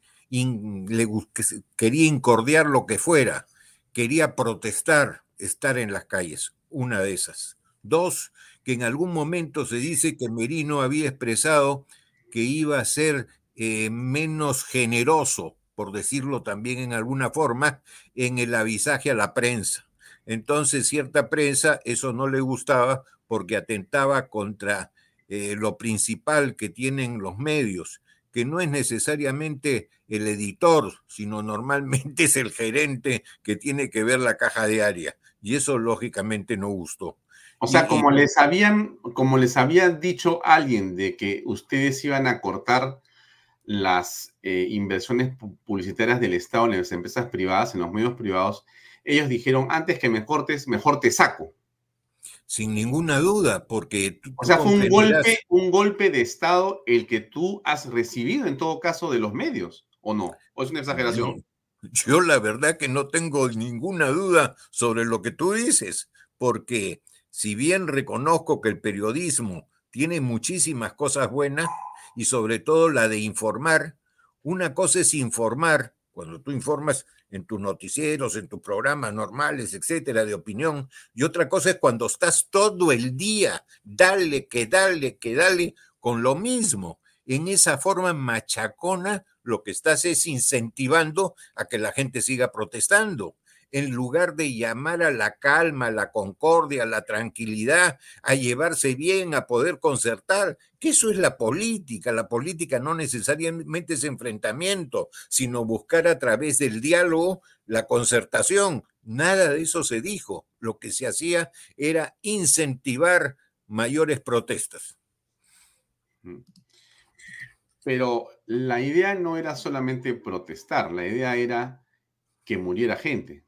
quería incordiar lo que fuera, quería protestar, estar en las calles, una de esas. Dos, que en algún momento se dice que Merino había expresado que iba a ser eh, menos generoso, por decirlo también en alguna forma, en el avisaje a la prensa. Entonces, cierta prensa eso no le gustaba porque atentaba contra eh, lo principal que tienen los medios, que no es necesariamente el editor, sino normalmente es el gerente que tiene que ver la caja diaria. Y eso lógicamente no gustó. O sea, como les habían, como les había dicho alguien de que ustedes iban a cortar las eh, inversiones publicitarias del Estado en las empresas privadas, en los medios privados, ellos dijeron, antes que me cortes, mejor te saco. Sin ninguna duda, porque... o sea, fue un golpe, un golpe de Estado el que tú has recibido en todo caso de los medios, ¿o no? ¿O es una exageración? yo la verdad que no tengo ninguna duda sobre lo que tú dices, porque si bien reconozco que el periodismo tiene muchísimas cosas buenas y sobre todo la de informar, una cosa es informar, cuando tú informas en tus noticieros, en tus programas normales, etcétera, de opinión. Y otra cosa es cuando estás todo el día, dale, que dale, que dale, con lo mismo. En esa forma machacona, lo que estás es incentivando a que la gente siga protestando en lugar de llamar a la calma, a la concordia, a la tranquilidad, a llevarse bien, a poder concertar, que eso es la política. La política no necesariamente es enfrentamiento, sino buscar a través del diálogo la concertación. Nada de eso se dijo. Lo que se hacía era incentivar mayores protestas. Mm. Pero la idea no era solamente protestar, la idea era que muriera gente.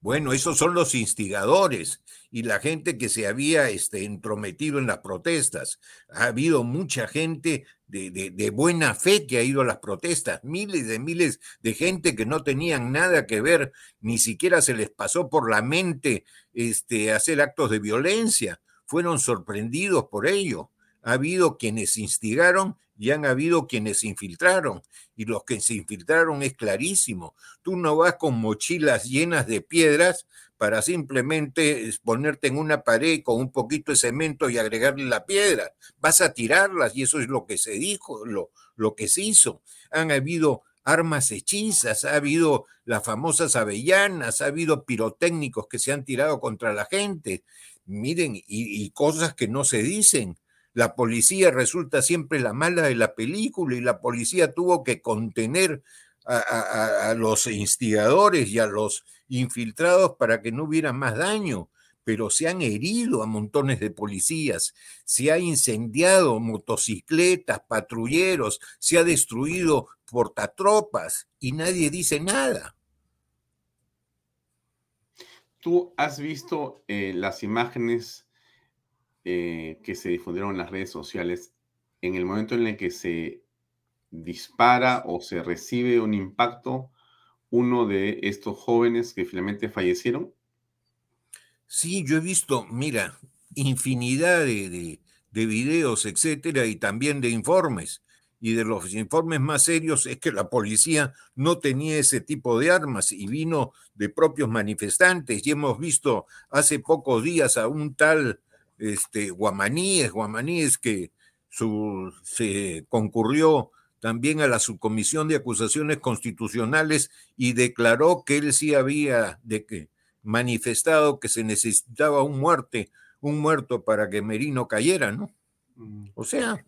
Bueno, esos son los instigadores y la gente que se había este, entrometido en las protestas. Ha habido mucha gente de, de, buena fe que ha ido a las protestas, miles de miles de gente que no tenían nada que ver, ni siquiera se les pasó por la mente este, hacer actos de violencia, fueron sorprendidos por ello. Ha habido quienes instigaron y han habido quienes infiltraron. Y los que se infiltraron es clarísimo. Tú no vas con mochilas llenas de piedras para simplemente ponerte en una pared con un poquito de cemento y agregarle la piedra. Vas a tirarlas y eso es lo que se dijo, lo, lo que se hizo. Han habido armas hechizas, ha habido las famosas avellanas, ha habido pirotécnicos que se han tirado contra la gente. Miren, y cosas que no se dicen la policía resulta siempre la mala de la película y la policía tuvo que contener a, los instigadores y a los infiltrados para que no hubiera más daño pero se han herido a montones de policías, se ha incendiado motocicletas, patrulleros, se ha destruido portatropas y nadie dice nada. ¿Tú has visto eh, las imágenes eh, que se difundieron en las redes sociales, en el momento en el que se dispara o se recibe un impacto, uno de estos jóvenes que finalmente fallecieron? Sí, yo he visto, mira, infinidad de, de, videos, etcétera, y también de informes. Y de los informes más serios es que la policía no tenía ese tipo de armas y vino de propios manifestantes. Y hemos visto hace pocos días a un tal este, guamaníes, guamaníes que su, se concurrió también a la subcomisión de acusaciones constitucionales y declaró que él sí había de que manifestado que se necesitaba un muerte, un muerto para que Merino cayera, ¿no? Mm. O sea,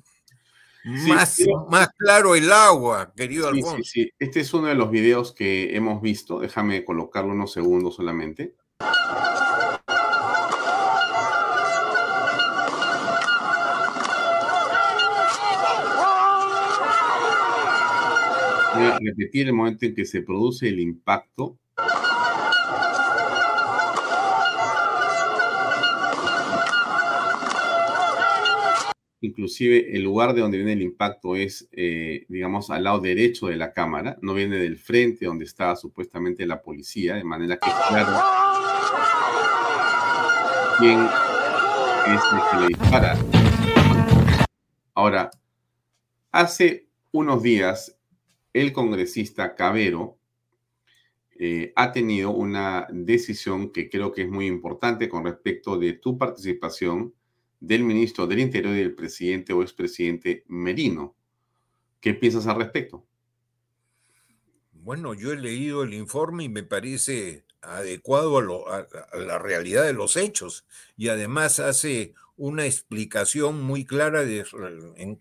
más, más claro el agua, querido Alfonso. Sí, sí, este es uno de los videos que hemos visto. Déjame colocarlo unos segundos solamente. Repetir el momento en que se produce el impacto. Inclusive el lugar de donde viene el impacto es, eh, digamos, al lado derecho de la cámara, no viene del frente donde estaba supuestamente la policía, de manera que claro quién es el que le dispara. Ahora, hace unos días el congresista Cabero eh, ha tenido una decisión que creo que es muy importante con respecto de tu participación del ministro del Interior y del presidente o expresidente Merino. ¿Qué piensas al respecto? Bueno, yo he leído el informe y me parece adecuado a, la realidad de los hechos y además hace una explicación muy clara en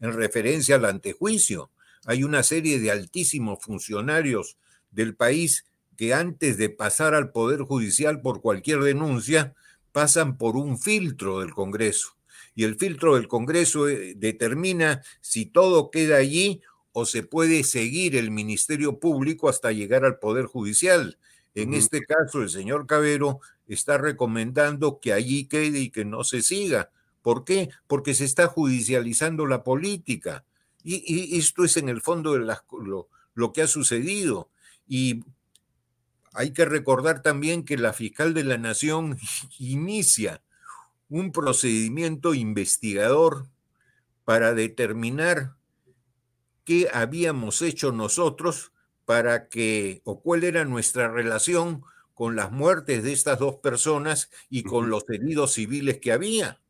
referencia al antejuicio hay una serie de altísimos funcionarios del país que antes de pasar al Poder Judicial por cualquier denuncia, pasan por un filtro del Congreso. Y el filtro del Congreso eh, determina si todo queda allí o se puede seguir el Ministerio Público hasta llegar al Poder Judicial. En este caso, el señor Cabero está recomendando que allí quede y que no se siga. ¿Por qué? Porque se está judicializando la política. Y, esto es en el fondo de lo, lo que ha sucedido. Y hay que recordar también que la fiscal de la Nación inicia un procedimiento investigador para determinar qué habíamos hecho nosotros para que, o cuál era nuestra relación con las muertes de estas dos personas y con los heridos civiles que había.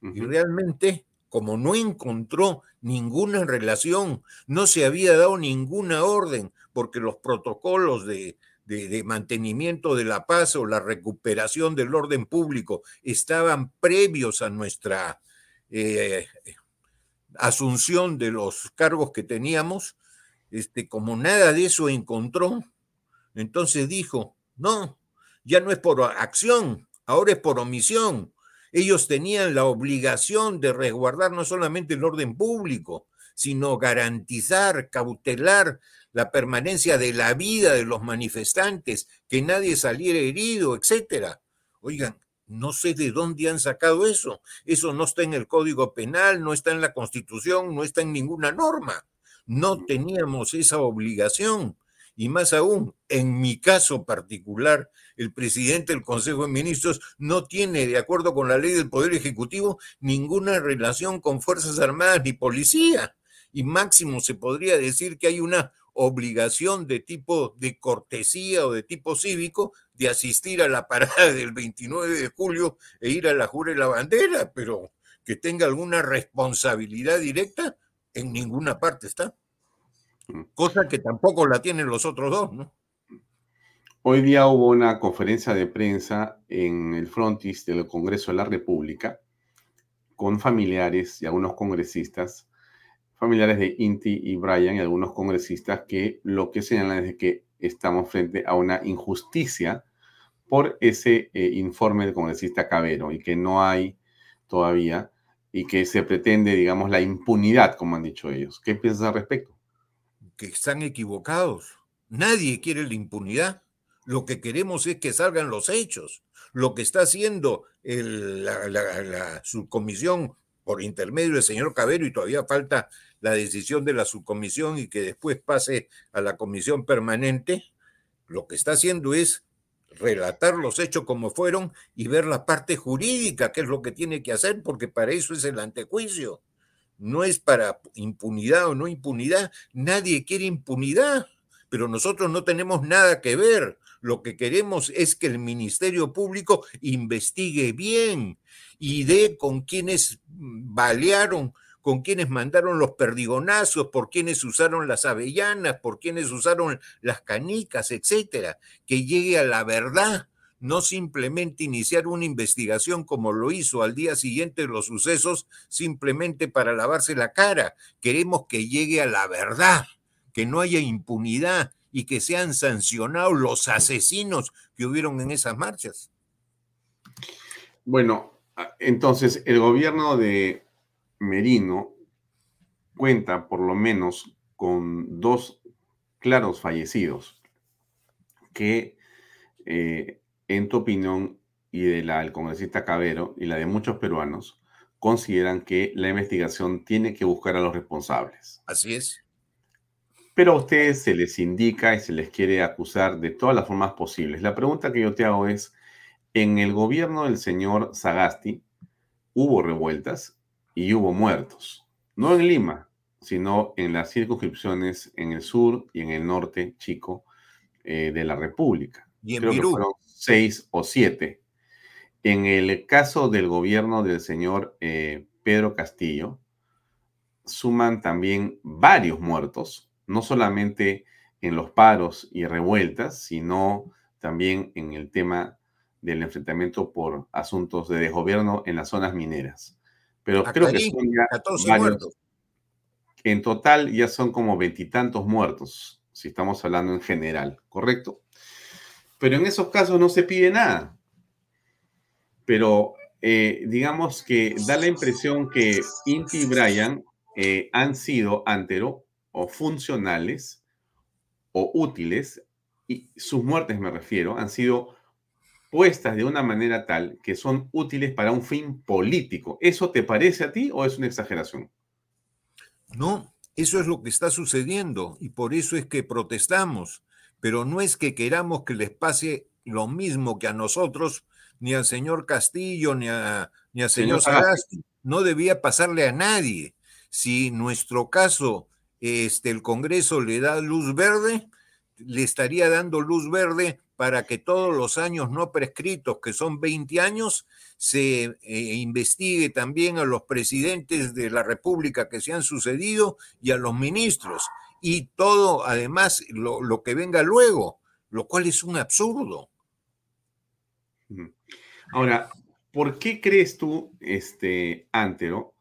Y realmente, como no encontró ninguna relación, no se había dado ninguna orden, porque los protocolos de, de, mantenimiento de la paz o la recuperación del orden público estaban previos a nuestra eh, asunción de los cargos que teníamos, este, como nada de eso encontró, entonces dijo, no, ya no es por acción, ahora es por omisión. Ellos tenían la obligación de resguardar no solamente el orden público, sino garantizar, cautelar la permanencia de la vida de los manifestantes, que nadie saliera herido, etcétera. Oigan, no sé de dónde han sacado eso. Eso no está en el Código Penal, no está en la Constitución, no está en ninguna norma. No teníamos esa obligación. Y más aún, en mi caso particular, el presidente del Consejo de Ministros no tiene, de acuerdo con la ley del Poder Ejecutivo, ninguna relación con Fuerzas Armadas ni policía. Y máximo se podría decir que hay una obligación de tipo de cortesía o de tipo cívico de asistir a la parada del 29 de julio e ir a la jura de la bandera, pero que tenga alguna responsabilidad directa, en ninguna parte está. Mm. Cosa que tampoco la tienen los otros dos, ¿no? Hoy día hubo una conferencia de prensa en el frontis del Congreso de la República con familiares y algunos congresistas familiares de Inti y Brian y algunos congresistas que lo que señalan es que estamos frente a una injusticia por ese eh, informe del congresista Cabero y que no hay todavía y que se pretende, digamos, la impunidad, como han dicho ellos. ¿Qué piensas al respecto? Que están equivocados. Nadie quiere la impunidad. Lo que queremos es que salgan los hechos. Lo que está haciendo la, la subcomisión por intermedio del señor Cabero y todavía falta la decisión de la subcomisión y que después pase a la comisión permanente, lo que está haciendo es relatar los hechos como fueron y ver la parte jurídica, que es lo que tiene que hacer, porque para eso es el antejuicio. No es para impunidad o no impunidad. Nadie quiere impunidad, pero nosotros no tenemos nada que ver. Lo que queremos es que el Ministerio Público investigue bien y dé con quienes balearon con quienes mandaron los perdigonazos, por quienes usaron las avellanas, por quienes usaron las canicas, etcétera, que llegue a la verdad, no simplemente iniciar una investigación como lo hizo al día siguiente de los sucesos, simplemente para lavarse la cara. Queremos que llegue a la verdad, que no haya impunidad y que sean sancionados los asesinos que hubieron en esas marchas. Bueno, entonces el gobierno de Merino cuenta por lo menos con dos claros fallecidos que, eh, en tu opinión y de la del congresista Cabero y la de muchos peruanos, consideran que la investigación tiene que buscar a los responsables. Así es. Pero a ustedes se les indica y se les quiere acusar de todas las formas posibles. La pregunta que yo te hago es, en el gobierno del señor Sagasti hubo revueltas y hubo muertos. No en Lima, sino en las circunscripciones en el sur y en el norte chico eh, de la República. Y en Creo que fueron seis o siete. En el caso del gobierno del señor eh, Pedro Castillo, suman también varios muertos, no solamente en los paros y revueltas, sino también en el tema del enfrentamiento por asuntos de desgobierno en las zonas mineras. Pero creo que son ya 14 muertos. En total ya son como veintitantos muertos, si estamos hablando en general, ¿correcto? Pero en esos casos no se pide nada. Pero eh, digamos que da la impresión que Inti y Brian eh, han sido antero o funcionales o útiles, y sus muertes me refiero, han sido puestas de una manera tal que son útiles para un fin político. ¿Eso te parece a ti o es una exageración? No, eso es lo que está sucediendo y por eso es que protestamos. Pero no es que queramos que les pase lo mismo que a nosotros, ni al señor Castillo, ni, a, ni al señor, Sagasti. No debía pasarle a nadie. Si nuestro caso, este, el Congreso le da luz verde, le estaría dando luz verde para que todos los años no prescritos, que son 20 años, se eh, investigue también a los presidentes de la República que se han sucedido y a los ministros. Y todo, además, lo, lo que venga luego, lo cual es un absurdo. Ahora, ¿por qué crees tú, este, Antero?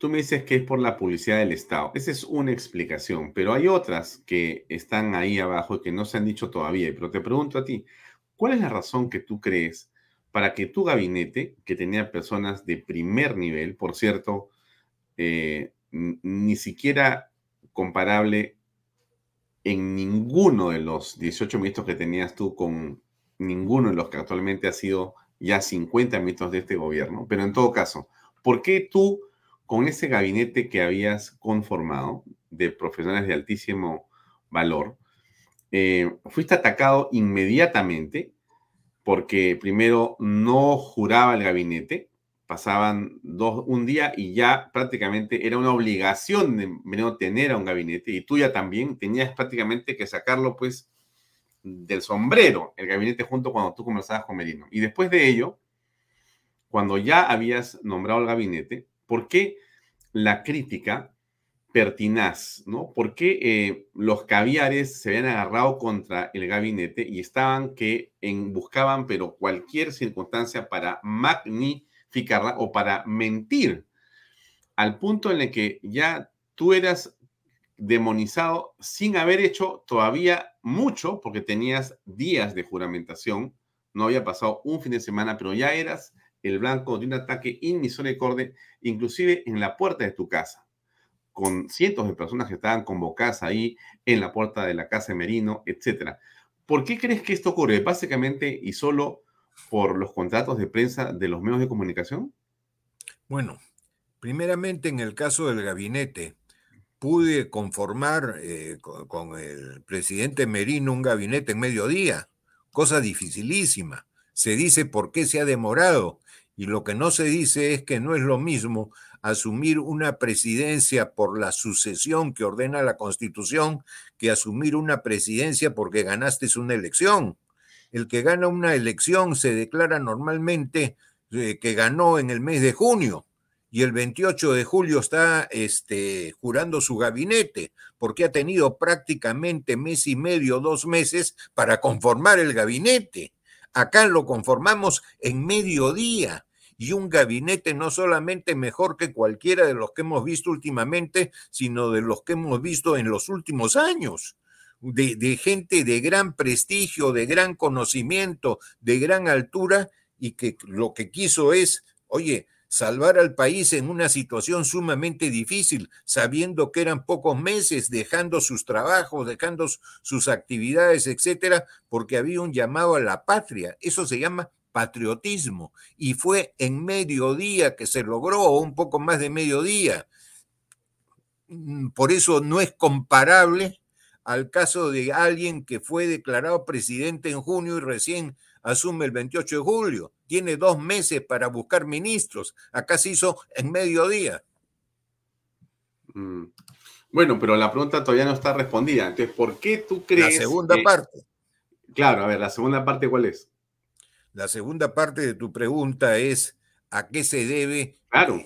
Tú me dices que es por la publicidad del Estado. Esa es una explicación, pero hay otras que están ahí abajo y que no se han dicho todavía. Pero te pregunto a ti, ¿cuál es la razón que tú crees para que tu gabinete, que tenía personas de primer nivel, por cierto, eh, ni siquiera comparable en ninguno de los 18 ministros que tenías tú con ninguno de los que actualmente ha sido ya 50 ministros de este gobierno, pero en todo caso, ¿por qué tú, con ese gabinete que habías conformado de profesionales de altísimo valor, eh, fuiste atacado inmediatamente porque primero no juraba el gabinete, pasaban dos, un día y ya prácticamente era una obligación de tener a un gabinete y tú ya también tenías prácticamente que sacarlo pues del sombrero el gabinete junto cuando tú conversabas con Merino. Y después de ello, cuando ya habías nombrado el gabinete, ¿por qué la crítica pertinaz, ¿no? ¿Por qué eh, los caviares se habían agarrado contra el gabinete y estaban que en, buscaban, pero cualquier circunstancia para magnificar o para mentir, al punto en el que ya tú eras demonizado sin haber hecho todavía mucho, porque tenías días de juramentación, no había pasado un fin de semana, pero ya eras el blanco de un ataque inmisericordia, inclusive en la puerta de tu casa, con cientos de personas que estaban convocadas ahí en la puerta de la casa de Merino, etc. ¿Por qué crees que esto ocurre? Básicamente y solo por los contratos de prensa de los medios de comunicación? Bueno, primeramente en el caso del gabinete, pude conformar eh, con, el presidente Merino un gabinete en mediodía, cosa dificilísima. Se dice por qué se ha demorado y lo que no se dice es que no es lo mismo asumir una presidencia por la sucesión que ordena la Constitución que asumir una presidencia porque ganaste una elección el que gana una elección se declara normalmente eh, que ganó en el mes de junio y el 28 de julio está este, jurando su gabinete, porque ha tenido prácticamente mes y medio, dos meses para conformar el gabinete. Acá lo conformamos en mediodía y un gabinete no solamente mejor que cualquiera de los que hemos visto últimamente, sino de los que hemos visto en los últimos años. De, gente de gran prestigio, de gran conocimiento, de gran altura, y que lo que quiso es, oye, salvar al país en una situación sumamente difícil, sabiendo que eran pocos meses, dejando sus trabajos, dejando sus actividades, etcétera, porque había un llamado a la patria. Eso se llama patriotismo. Y fue en mediodía que se logró, o un poco más de mediodía. Mm, por eso no es comparable al caso de alguien que fue declarado presidente en junio y recién asume el 28 de julio. Tiene dos meses para buscar ministros. Acá se hizo en mediodía. Mm. Bueno, pero la pregunta todavía no está respondida. Entonces, ¿por qué tú crees? La segunda parte. Claro, a ver, la segunda parte, ¿cuál es? La segunda parte de tu pregunta es a qué se debe claro.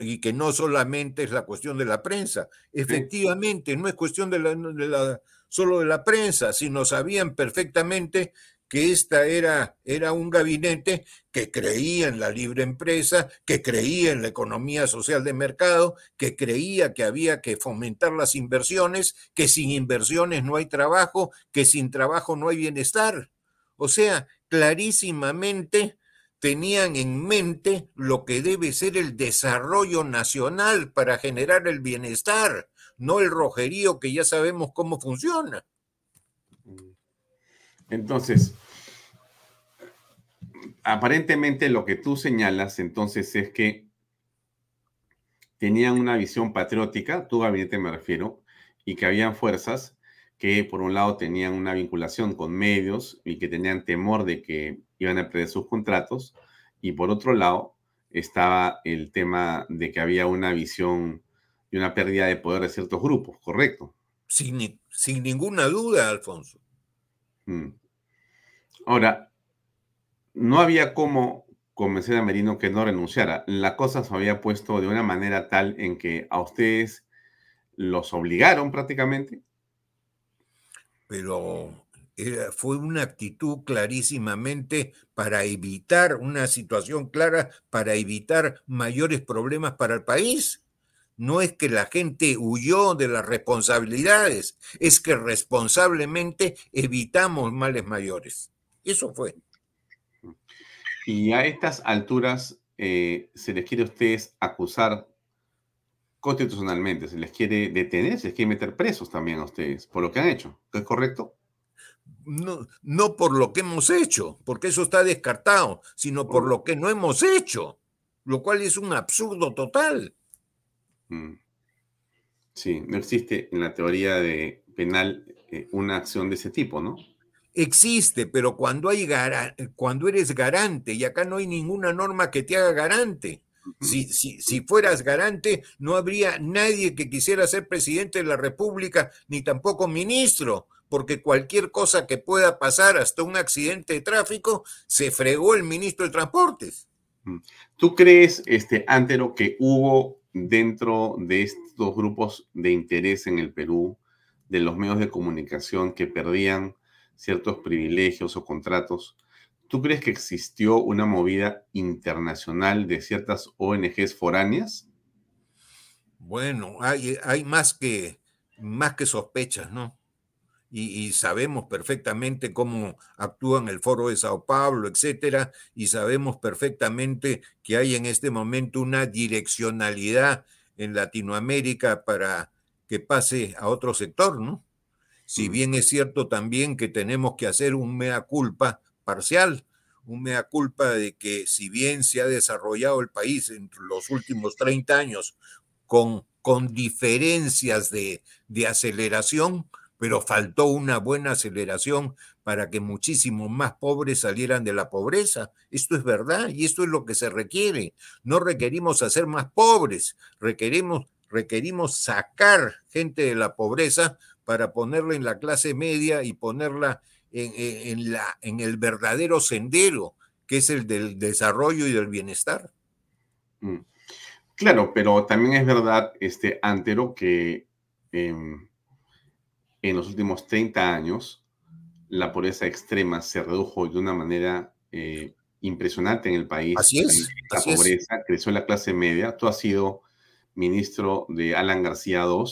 y, que, no solamente es la cuestión de la prensa. Efectivamente, no es cuestión de la, solo de la prensa, sino sabían perfectamente que esta era, era un gabinete que creía en la libre empresa, que creía en la economía social de mercado, que creía que había que fomentar las inversiones, que sin inversiones no hay trabajo, que sin trabajo no hay bienestar. O sea, clarísimamente tenían en mente lo que debe ser el desarrollo nacional para generar el bienestar, no el rojerío que ya sabemos cómo funciona. Entonces, aparentemente lo que tú señalas entonces es que tenían una visión patriótica, tu gabinete me refiero, y que habían fuerzas que por un lado tenían una vinculación con medios y que tenían temor de que iban a perder sus contratos, y por otro lado estaba el tema de que había una visión y una pérdida de poder de ciertos grupos, ¿correcto? Sin, sin ninguna duda, Alfonso. Mm. Ahora, no había cómo convencer a Merino que no renunciara. La cosa se había puesto de una manera tal en que a ustedes los obligaron prácticamente. Pero fue una actitud clarísimamente para evitar una situación clara, para evitar mayores problemas para el país. No es que la gente huyó de las responsabilidades, es que responsablemente evitamos males mayores. Eso fue. Y a estas alturas eh, se les quiere a ustedes acusar constitucionalmente, se les quiere detener, se les quiere meter presos también a ustedes por lo que han hecho. ¿Es correcto? No, no por lo que hemos hecho, porque eso está descartado, sino por lo que no hemos hecho, lo cual es un absurdo total. Mm. Sí, no existe en la teoría de penal eh, una acción de ese tipo, ¿no? existe, pero cuando, hay cuando eres garante, y acá no hay ninguna norma que te haga garante. Si, si, si, fueras garante, no habría nadie que quisiera ser presidente de la República, ni tampoco ministro, porque cualquier cosa que pueda pasar, hasta un accidente de tráfico, se fregó el ministro de Transportes. ¿Tú crees, este, Antero, que hubo dentro de estos grupos de interés en el Perú, de los medios de comunicación que perdían ciertos privilegios o contratos, ¿tú crees que existió una movida internacional de ciertas ONGs foráneas? Bueno, hay, más, que, más que sospechas, ¿no? Y, sabemos perfectamente cómo actúan el Foro de Sao Paulo, etcétera, y sabemos perfectamente que hay en este momento una direccionalidad en Latinoamérica para que pase a otro sector, ¿no? Si bien es cierto también que tenemos que hacer un mea culpa parcial, un mea culpa de que si bien se ha desarrollado el país en los últimos 30 años con, con diferencias de, de aceleración, pero faltó una buena aceleración para que muchísimos más pobres salieran de la pobreza. Esto es verdad y esto es lo que se requiere. No requerimos hacer más pobres, requerimos, requerimos sacar gente de la pobreza para ponerla en la clase media y ponerla en, la, en el verdadero sendero, que es el del desarrollo y del bienestar. Mm. Claro, pero también es verdad, este, Antero, que em, en los últimos 30 años la pobreza extrema se redujo de una manera eh, impresionante en el país. Así es. La pobreza creció en la clase media. Tú has sido ministro de Alan García II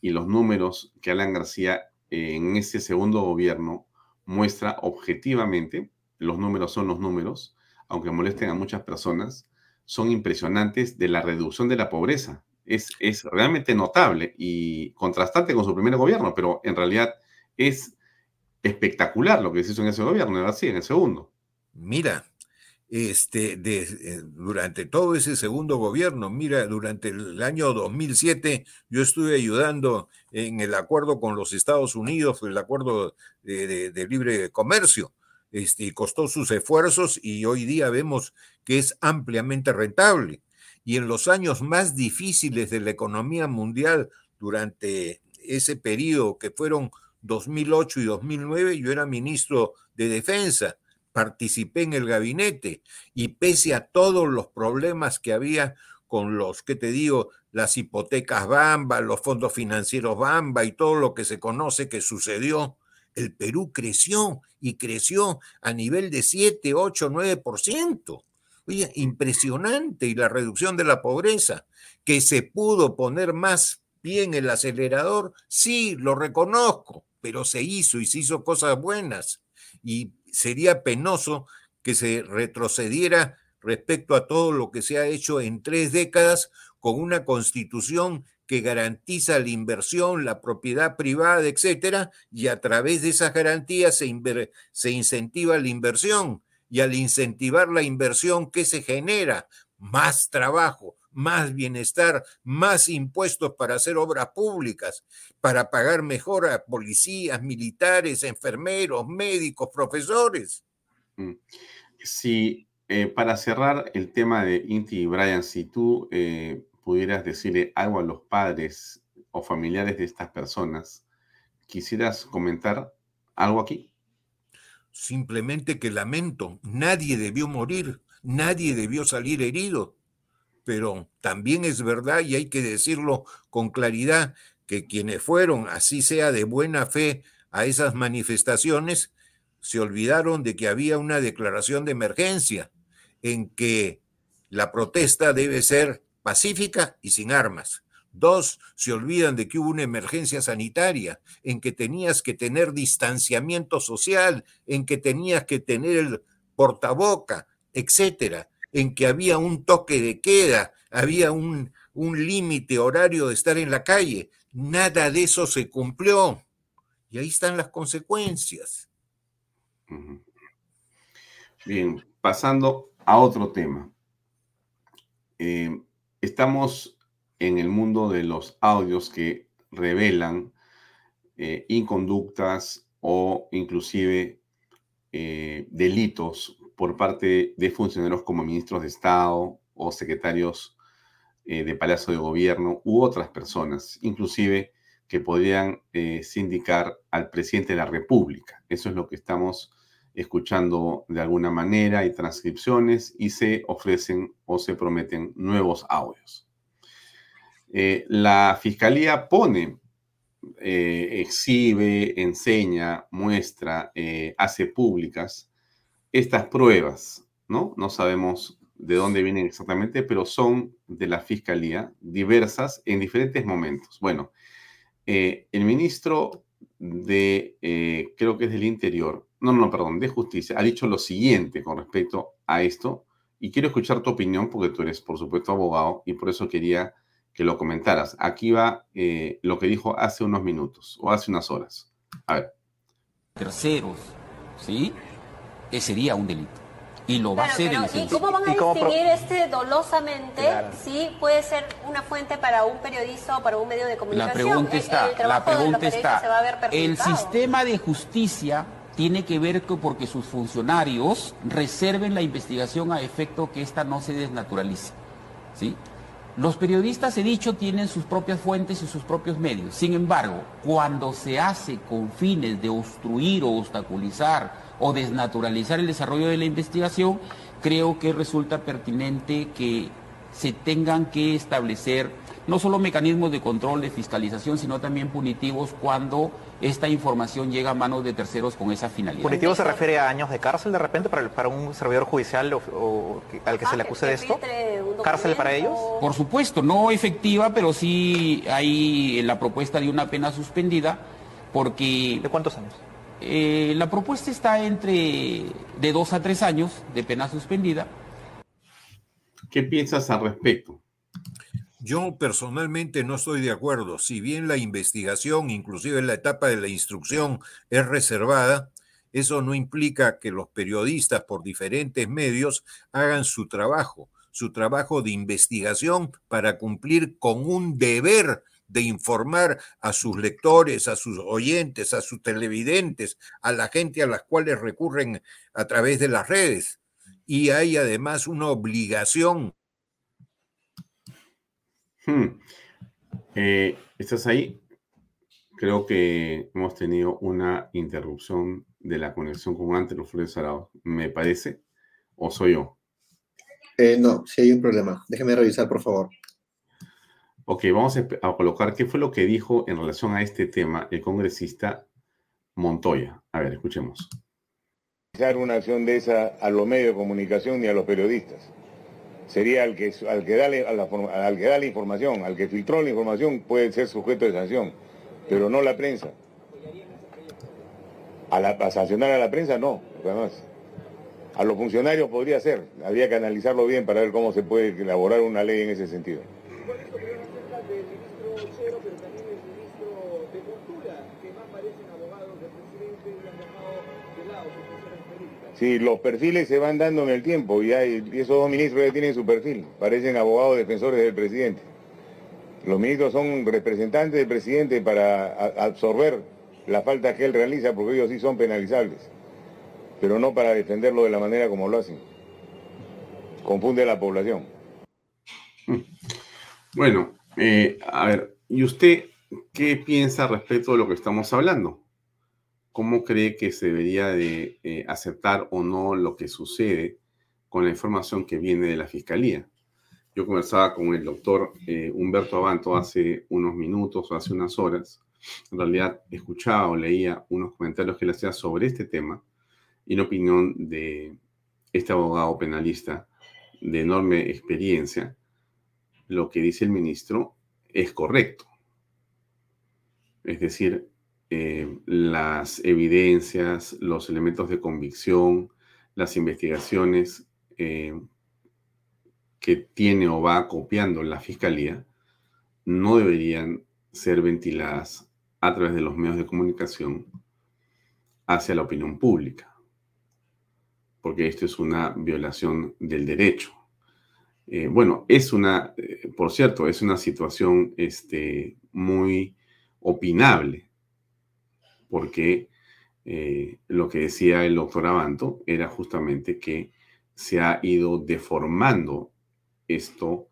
y los números que Alan García eh, en ese segundo gobierno muestra objetivamente, los números son los números, aunque molesten a muchas personas, son impresionantes de la reducción de la pobreza. Es, es realmente notable y contrastante con su primer gobierno, pero en realidad es espectacular lo que se hizo en ese gobierno, así, en el segundo. Mira, este, de, eh, durante todo ese segundo gobierno. Mira, durante el año 2007 yo estuve ayudando en el acuerdo con los Estados Unidos, el acuerdo de, libre comercio. Este, costó sus esfuerzos y hoy día vemos que es ampliamente rentable. Y en los años más difíciles de la economía mundial, durante ese periodo que fueron 2008 y 2009, yo era ministro de Defensa participé en el gabinete y pese a todos los problemas que había con los, que te digo, las hipotecas Bamba, los fondos financieros Bamba y todo lo que se conoce que sucedió, el Perú creció y creció a nivel de 7, 8, 9%. Oye, impresionante y la reducción de la pobreza, que se pudo poner más bien el acelerador, sí, lo reconozco, pero se hizo y se hizo cosas buenas. Y sería penoso que se retrocediera respecto a todo lo que se ha hecho en tres décadas con una constitución que garantiza la inversión, la propiedad privada, etcétera, y a través de esas garantías se, se incentiva la inversión. Y al incentivar la inversión, ¿qué se genera? Más trabajo, más bienestar, más impuestos para hacer obras públicas, para pagar mejor a policías, militares, enfermeros, médicos, profesores. Mm. Si, eh, para cerrar el tema de Inti y Brian, si tú eh, pudieras decirle algo a los padres o familiares de estas personas, ¿quisieras comentar algo aquí? Simplemente que lamento, nadie debió morir, nadie debió salir herido. Pero también es verdad, y hay que decirlo con claridad, que quienes fueron, así sea de buena fe, a esas manifestaciones, se olvidaron de que había una declaración de emergencia en que la protesta debe ser pacífica y sin armas. Dos, se olvidan de que hubo una emergencia sanitaria, en que tenías que tener distanciamiento social, en que tenías que tener el portaboca, etcétera, en que había un toque de queda, había un, un límite horario de estar en la calle. Nada de eso se cumplió. Y ahí están las consecuencias. Bien, pasando a otro tema. Eh, estamos en el mundo de los audios que revelan eh, inconductas o inclusive eh, delitos por parte de funcionarios como ministros de Estado o secretarios de Palacio de Gobierno u otras personas, inclusive que podrían sindicar al presidente de la República. Eso es lo que estamos escuchando de alguna manera, hay transcripciones y se ofrecen o se prometen nuevos audios. Eh, la fiscalía pone, eh, exhibe, enseña, muestra, eh, hace públicas estas pruebas, ¿no? No sabemos de dónde vienen exactamente, pero son de la fiscalía diversas en diferentes momentos. Bueno, el ministro de, creo que es del Interior, no, no, perdón, de Justicia, ha dicho lo siguiente con respecto a esto, y quiero escuchar tu opinión porque tú eres, por supuesto, abogado, y por eso quería que lo comentaras. Aquí va eh, lo que dijo hace unos minutos o hace unas horas. A ver. Terceros, ¿sí? Ese sería un delito. Y lo va a hacer el ¿Y cómo van a distinguir este dolosamente si puede ser una fuente para un periodista o para un medio de comunicación? La pregunta está, la pregunta está, el sistema de justicia tiene que ver con porque sus funcionarios reserven la investigación a efecto que ésta no se desnaturalice. ¿sí? Los periodistas, he dicho, tienen sus propias fuentes y sus propios medios. Sin embargo, cuando se hace con fines de obstruir o obstaculizar o desnaturalizar el desarrollo de la investigación, creo que resulta pertinente que se tengan que establecer no solo mecanismos de control, de fiscalización, sino también punitivos cuando esta información llega a manos de terceros con esa finalidad. ¿Punitivo se refiere a años de cárcel de repente para, para un servidor judicial o, al que se le ah, acuse de esto? ¿Cárcel para ellos? Por supuesto, no efectiva, pero sí hay la propuesta de una pena suspendida porque... ¿De cuántos años? Eh, la propuesta está entre de dos a tres años de pena suspendida. ¿Qué piensas al respecto? Yo personalmente no estoy de acuerdo. Si bien la investigación, inclusive en la etapa de la instrucción, es reservada, eso no implica que los periodistas por diferentes medios hagan su trabajo, su trabajo de investigación para cumplir con un deber de informar a sus lectores, a sus oyentes, a sus televidentes, a la gente a las cuales recurren a través de las redes. Y hay además una obligación Hmm. Eh, ¿Estás ahí? Creo que hemos tenido una interrupción de la conexión con Antero Flores Arao. ¿Me parece? ¿O soy yo? Eh, no, si hay un problema. Déjeme revisar, por favor. Ok, vamos a, colocar qué fue lo que dijo en relación a este tema el congresista Montoya. A ver, escuchemos. Una acción de esa a los medios de comunicación ni a los periodistas sería al que, al que, da, la, al que da la información, al que filtró la información, puede ser sujeto de sanción, pero no la prensa. A, la, sancionar a la prensa no, además. A los funcionarios podría ser, había que analizarlo bien para ver cómo se puede elaborar una ley en ese sentido. Sí, los perfiles se van dando en el tiempo y, hay, esos dos ministros ya tienen su perfil, parecen abogados defensores del presidente. Los ministros son representantes del presidente para absorber la falta que él realiza porque ellos sí son penalizables, pero no para defenderlo de la manera como lo hacen. Confunde a la población. Bueno, eh, a ver, ¿y usted qué piensa respecto de lo que estamos hablando? Cómo cree que se debería de eh, aceptar o no lo que sucede con la información que viene de la Fiscalía. Yo conversaba con el doctor eh, Humberto Abanto hace unos minutos o hace unas horas. En realidad escuchaba o leía unos comentarios que él hacía sobre este tema y en opinión de este abogado penalista de enorme experiencia, lo que dice el ministro es correcto. Es decir, eh, las evidencias, los elementos de convicción, las investigaciones eh, que tiene o va copiando la fiscalía no deberían ser ventiladas a través de los medios de comunicación hacia la opinión pública, porque esto es una violación del derecho. Eh, bueno, es una, por cierto, es una situación este, muy opinable, porque eh, lo que decía el doctor Abanto era justamente que se ha ido deformando esto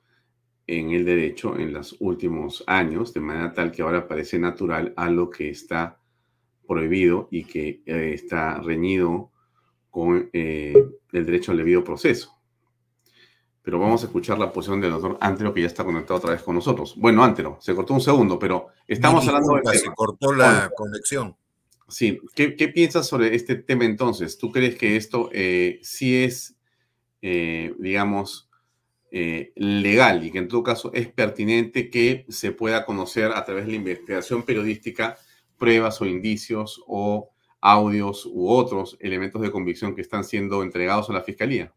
en el derecho en los últimos años, de manera tal que ahora parece natural a lo que está prohibido y que eh, está reñido con eh, el derecho al debido proceso. Pero vamos a escuchar la posición del doctor Antero, que ya está conectado otra vez con nosotros. Bueno, Antero, se cortó un segundo, pero estamos hablando de... Se cortó la conexión. Sí, ¿Qué, piensas sobre este tema entonces? ¿Tú crees que esto eh, sí es, eh, digamos, eh, legal y que en todo caso es pertinente que se pueda conocer a través de la investigación periodística pruebas o indicios o audios u otros elementos de convicción que están siendo entregados a la Fiscalía?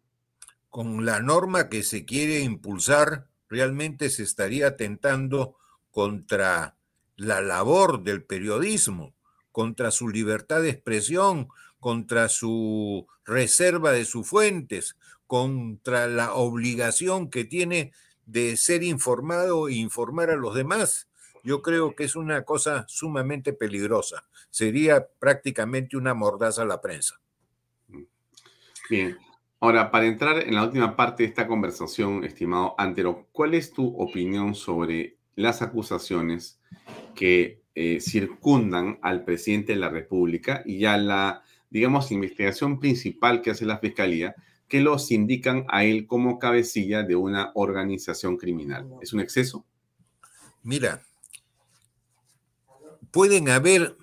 Con la norma que se quiere impulsar, realmente se estaría atentando contra la labor del periodismo contra su libertad de expresión, contra su reserva de sus fuentes, contra la obligación que tiene de ser informado e informar a los demás. Yo creo que es una cosa sumamente peligrosa. Sería prácticamente una mordaza a la prensa. Bien. Ahora, para entrar en la última parte de esta conversación, estimado Antero, ¿cuál es tu opinión sobre las acusaciones que eh, circundan al presidente de la República y a la, digamos, investigación principal que hace la Fiscalía, que los indican a él como cabecilla de una organización criminal. ¿Es un exceso? Mira, pueden haber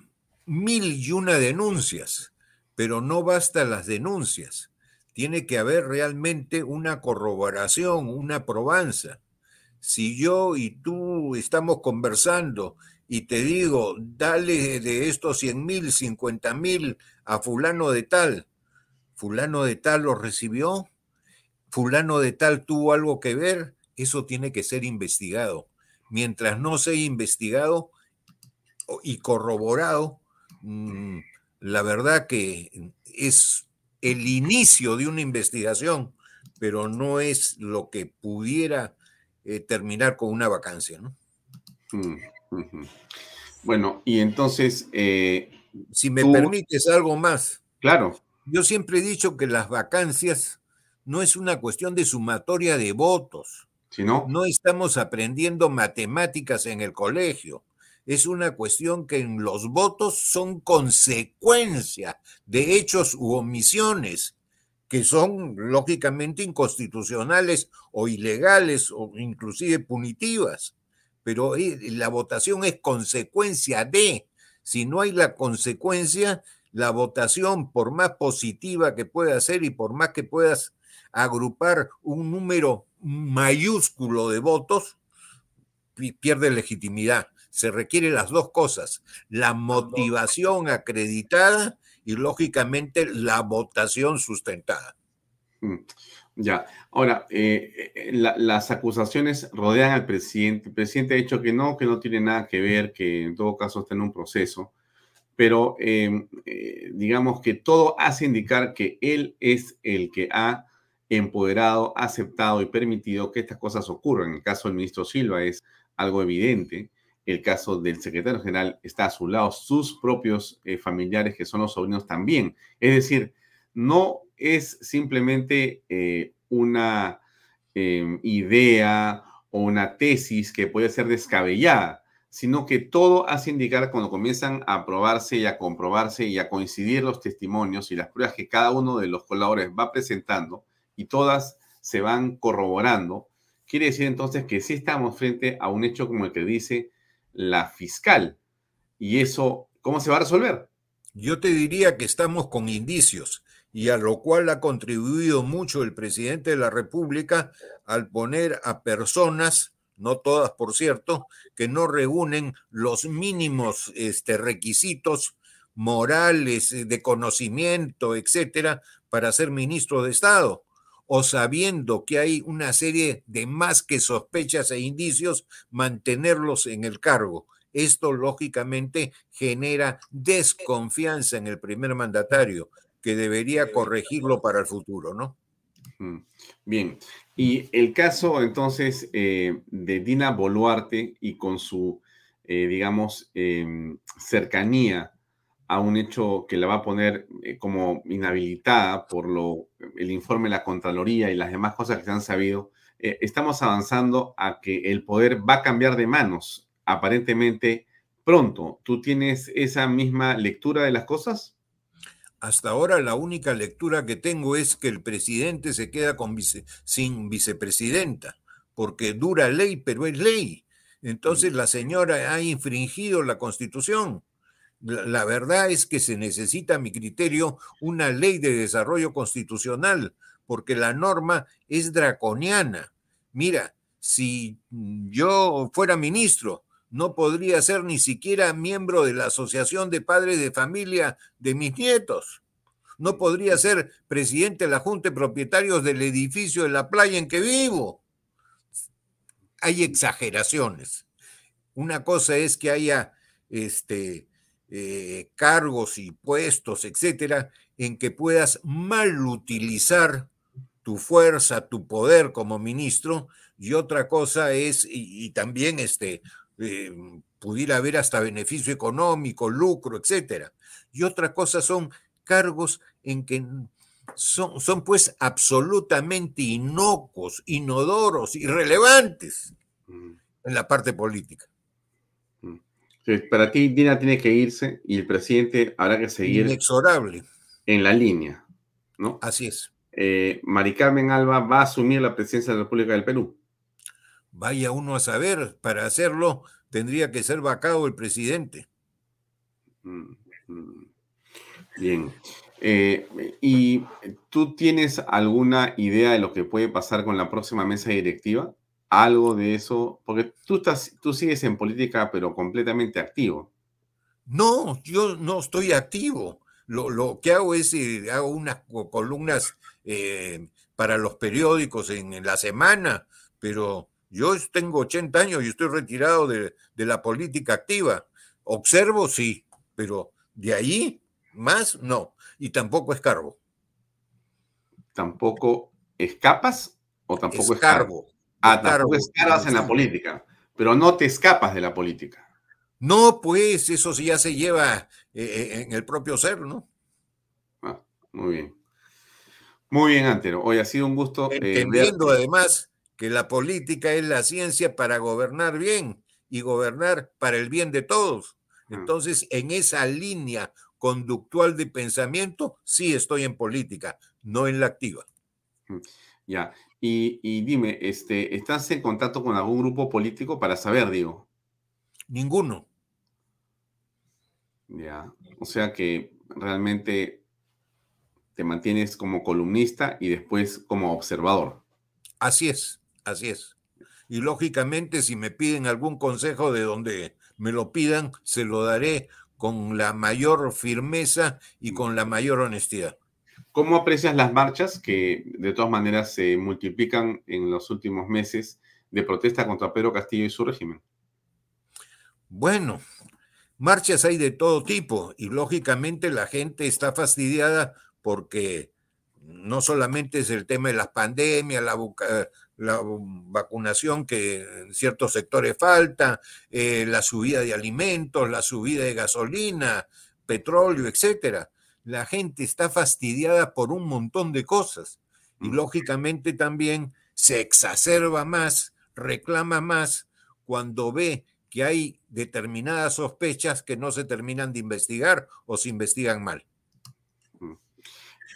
mil y una denuncias, pero no basta las denuncias. Tiene que haber realmente una corroboración, una probanza. Si yo y tú estamos conversando y te digo, dale de estos 100 mil, 50 mil a fulano de tal, fulano de tal lo recibió, fulano de tal tuvo algo que ver, eso tiene que ser investigado. Mientras no sea investigado y corroborado, mm, la verdad que es el inicio de una investigación, pero no es lo que pudiera eh, terminar con una vacancia, ¿no? Mm. Bueno, y entonces... Eh, si me permites algo más. Claro. Yo siempre he dicho que las vacancias no es una cuestión de sumatoria de votos. no? no estamos aprendiendo matemáticas en el colegio. Es una cuestión que en los votos son consecuencia de hechos u omisiones que son lógicamente inconstitucionales o ilegales o inclusive punitivas pero la votación es consecuencia de, si no hay la consecuencia, la votación, por más positiva que pueda ser y por más que puedas agrupar un número mayúsculo de votos, pierde legitimidad. Se requieren las dos cosas, la motivación acreditada y lógicamente la votación sustentada. Ya, ahora, eh, eh, las acusaciones rodean al presidente. El presidente ha dicho que no, que no tiene nada que ver, que en todo caso está en un proceso, pero em, eh, digamos que todo hace indicar que él es el que ha empoderado, aceptado y permitido que estas cosas ocurran. En el caso del ministro Silva es algo evidente. El caso del secretario general está a su lado, sus propios familiares, que son los sobrinos también. Es decir, no es simplemente eh, una em, idea o una tesis que puede ser descabellada, sino que todo hace indicar cuando comienzan a aprobarse y a comprobarse y a coincidir los testimonios y las pruebas que cada uno de los colaboradores va presentando y todas se van corroborando, quiere decir entonces que sí estamos frente a un hecho como el que dice la fiscal. Y eso, ¿cómo se va a resolver? Yo te diría que estamos con indicios y a lo cual ha contribuido mucho el presidente de la República al poner a personas no todas por cierto, que no reúnen los mínimos este, requisitos morales, eh, de conocimiento, etcétera, para ser ministro de Estado, o sabiendo que hay una serie de más que sospechas e indicios, mantenerlos en el cargo. Esto lógicamente genera desconfianza en el primer mandatario, que debería corregirlo para el futuro, ¿no? Mm, bien, y el caso entonces eh, de Dina Boluarte y con su, eh, digamos, em, cercanía a un hecho que la va a poner eh, como inhabilitada por lo, el informe de la Contraloría y las demás cosas que se han sabido, estamos avanzando a que el poder va a cambiar de manos aparentemente pronto. ¿Tú tienes esa misma lectura de las cosas? Hasta ahora la única lectura que tengo es que el presidente se queda sin vicepresidenta, porque dura ley, pero es ley. Entonces la señora ha infringido la constitución. La, verdad es que se necesita, a mi criterio, una ley de desarrollo constitucional, porque la norma es draconiana. Mira, si yo fuera ministro, no podría ser ni siquiera miembro de la Asociación de Padres de Familia de mis nietos. No podría ser presidente de la Junta de Propietarios del edificio de la playa en que vivo. Hay exageraciones. Una cosa es que haya este, eh, cargos y puestos, etcétera, en que puedas mal utilizar tu fuerza, tu poder como ministro, y otra cosa es, y, también este, eh, pudiera haber hasta beneficio económico, lucro, etcétera. Y otra cosa son cargos en que son, son pues absolutamente inocuos, inodoros, irrelevantes mm. en la parte política. Mm. para ti, Dina tiene que irse y el presidente habrá que seguir inexorable en la línea, ¿no? Así es. Eh, Mari Carmen Alba va a asumir la presidencia de la República del Perú. Vaya uno a saber, para hacerlo tendría que ser vacado el presidente. Mm, mm. Bien. Eh, ¿Y tú tienes alguna idea de lo que puede pasar con la próxima mesa directiva? ¿Algo de eso? Porque tú, estás, tú sigues en política, pero completamente activo. No, yo no estoy activo. Lo, que hago es, eh, hago unas columnas eh, para los periódicos en la semana, pero yo tengo 80 años y estoy retirado de, la política activa. Observo, sí, pero de ahí más no. Y tampoco escarbo. ¿Tampoco escapas o tampoco escarbo? Ah, tampoco escarbas en la política, pero no te escapas de la política. No, pues eso ya se lleva eh, eh, en el propio ser, ¿no? Ah, muy bien. Muy bien, Antero. Hoy ha sido un gusto. Eh, Entendiendo además que la política es la ciencia para gobernar bien y gobernar para el bien de todos. Ah. Entonces, en esa línea conductual de pensamiento, sí estoy en política, no en la activa. Mm, ya, y, dime, este, ¿estás en contacto con algún grupo político para saber, digo? Ninguno. Ya, o sea que realmente te mantienes como columnista y después como observador. Así es. Así es. Y lógicamente, si me piden algún consejo de donde me lo pidan, se lo daré con la mayor firmeza y con la mayor honestidad. ¿Cómo aprecias las marchas que de todas maneras se multiplican en los últimos meses de protesta contra Pedro Castillo y su régimen? Bueno, marchas hay de todo tipo y lógicamente la gente está fastidiada porque no solamente es el tema de las pandemias, la, la vacunación que en ciertos sectores falta, eh, la subida de alimentos, la subida de gasolina, petróleo, etcétera. La gente está fastidiada por un montón de cosas y lógicamente también se exacerba más, reclama más cuando ve que hay determinadas sospechas que no se terminan de investigar o se investigan mal.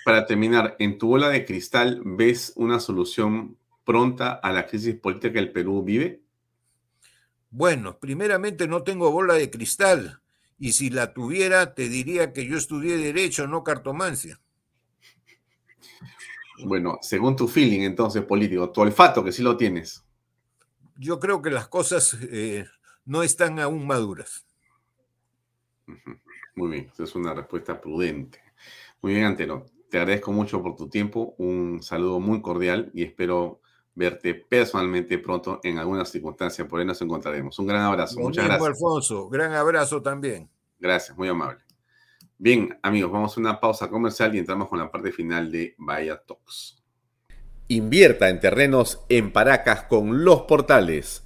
Para terminar, en tu bola de cristal, ¿ves una solución pronta a la crisis política que el Perú vive? Bueno, primeramente no tengo bola de cristal y si la tuviera te diría que yo estudié derecho, no cartomancia. Bueno, según tu feeling entonces político, tu olfato que sí lo tienes. Yo creo que las cosas eh, no están aún maduras. Muy bien, esa es una respuesta prudente. Muy bien, Antero. Te agradezco mucho por tu tiempo, un saludo muy cordial y espero verte personalmente pronto en alguna circunstancia. Por ahí nos encontraremos. Un gran abrazo. Muchas gracias. Alfonso. Gran abrazo también. Gracias, muy amable. Bien, amigos, vamos a una pausa comercial y entramos con la parte final de Vaya Talks. Invierta en terrenos en Paracas con los portales,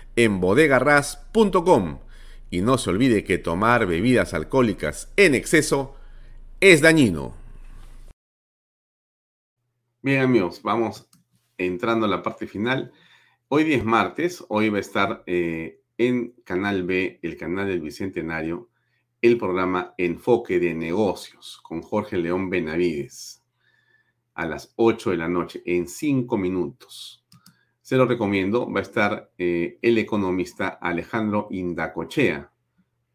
en bodegarras.com. Y no se olvide que tomar bebidas alcohólicas en exceso es dañino. Bien amigos, vamos entrando a la parte final. Hoy es martes, hoy va a estar eh, en Canal B, el canal del Bicentenario, el programa Enfoque de Negocios con Jorge León Benavides a las 8 de la noche, en 5 minutos. Se lo recomiendo, va a estar eh, el economista Alejandro Indacochea,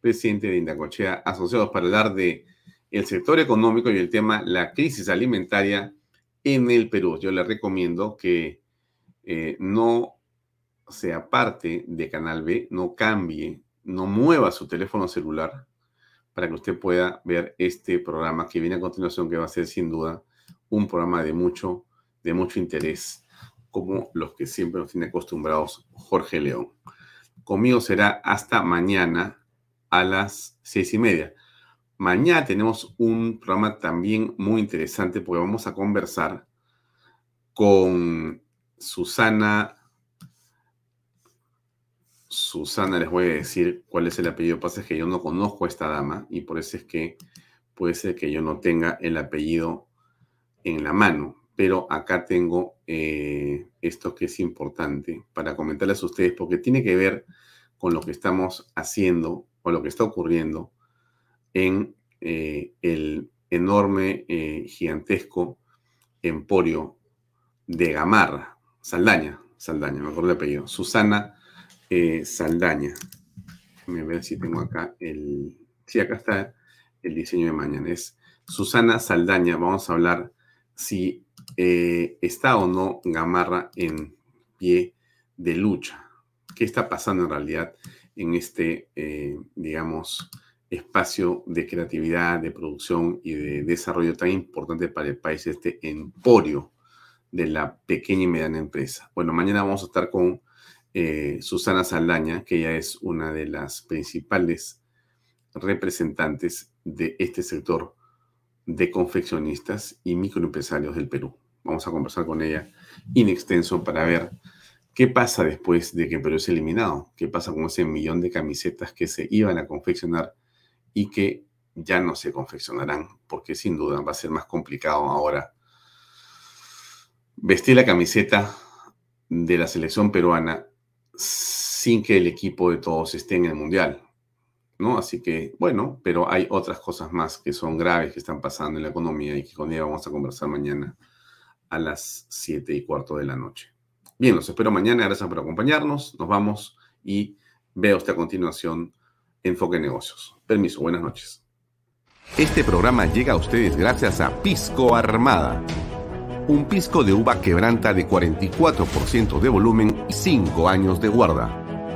presidente de Indacochea Asociados para hablar de el sector económico y el tema la crisis alimentaria en el Perú. Yo le recomiendo que eh, no sea parte de Canal B, no cambie, no mueva su teléfono celular para que usted pueda ver este programa que viene a continuación, que va a ser sin duda un programa de mucho, de mucho interés, como los que siempre nos tiene acostumbrados Jorge León. Conmigo será hasta mañana a las seis y media. Mañana tenemos un programa también muy interesante porque vamos a conversar con Susana Susana, les voy a decir cuál es el apellido. Pasa es que yo no conozco a esta dama y por eso es que puede ser que yo no tenga el apellido en la mano. Pero acá tengo eh, esto que es importante para comentarles a ustedes porque tiene que ver con lo que estamos haciendo o lo que está ocurriendo en eh, el enorme, eh, gigantesco emporio de Gamarra, Saldaña, Saldaña, me acuerdo el apellido, Susana Saldaña. Déjame ver si tengo acá el... Sí, acá está el diseño de mañana. Es Susana Saldaña. Vamos a hablar si eh, está o no Gamarra en pie de lucha. ¿Qué está pasando en realidad en este, eh, digamos, espacio de creatividad, de producción y de desarrollo tan importante para el país, este emporio de la pequeña y mediana empresa? Bueno, mañana vamos a estar con eh, Susana Saldaña, que ella es una de las principales representantes de este sector de confeccionistas y microempresarios del Perú. Vamos a conversar con ella in extenso para ver qué pasa después de que Perú es eliminado, qué pasa con ese millón de camisetas que se iban a confeccionar y que ya no se confeccionarán, porque sin duda va a ser más complicado ahora vestir la camiseta de la selección peruana sin que el equipo de todos esté en el Mundial. ¿No? Así que, bueno, pero hay otras cosas más que son graves que están pasando en la economía y que con ella vamos a conversar mañana a las 7 y cuarto de la noche. Bien, los espero mañana. Gracias por acompañarnos. Nos vamos y veo usted a continuación Enfoque Negocios. Permiso, buenas noches. Este programa llega a ustedes gracias a Pisco Armada. Un pisco de uva quebranta de 44% de volumen y 5 años de guarda.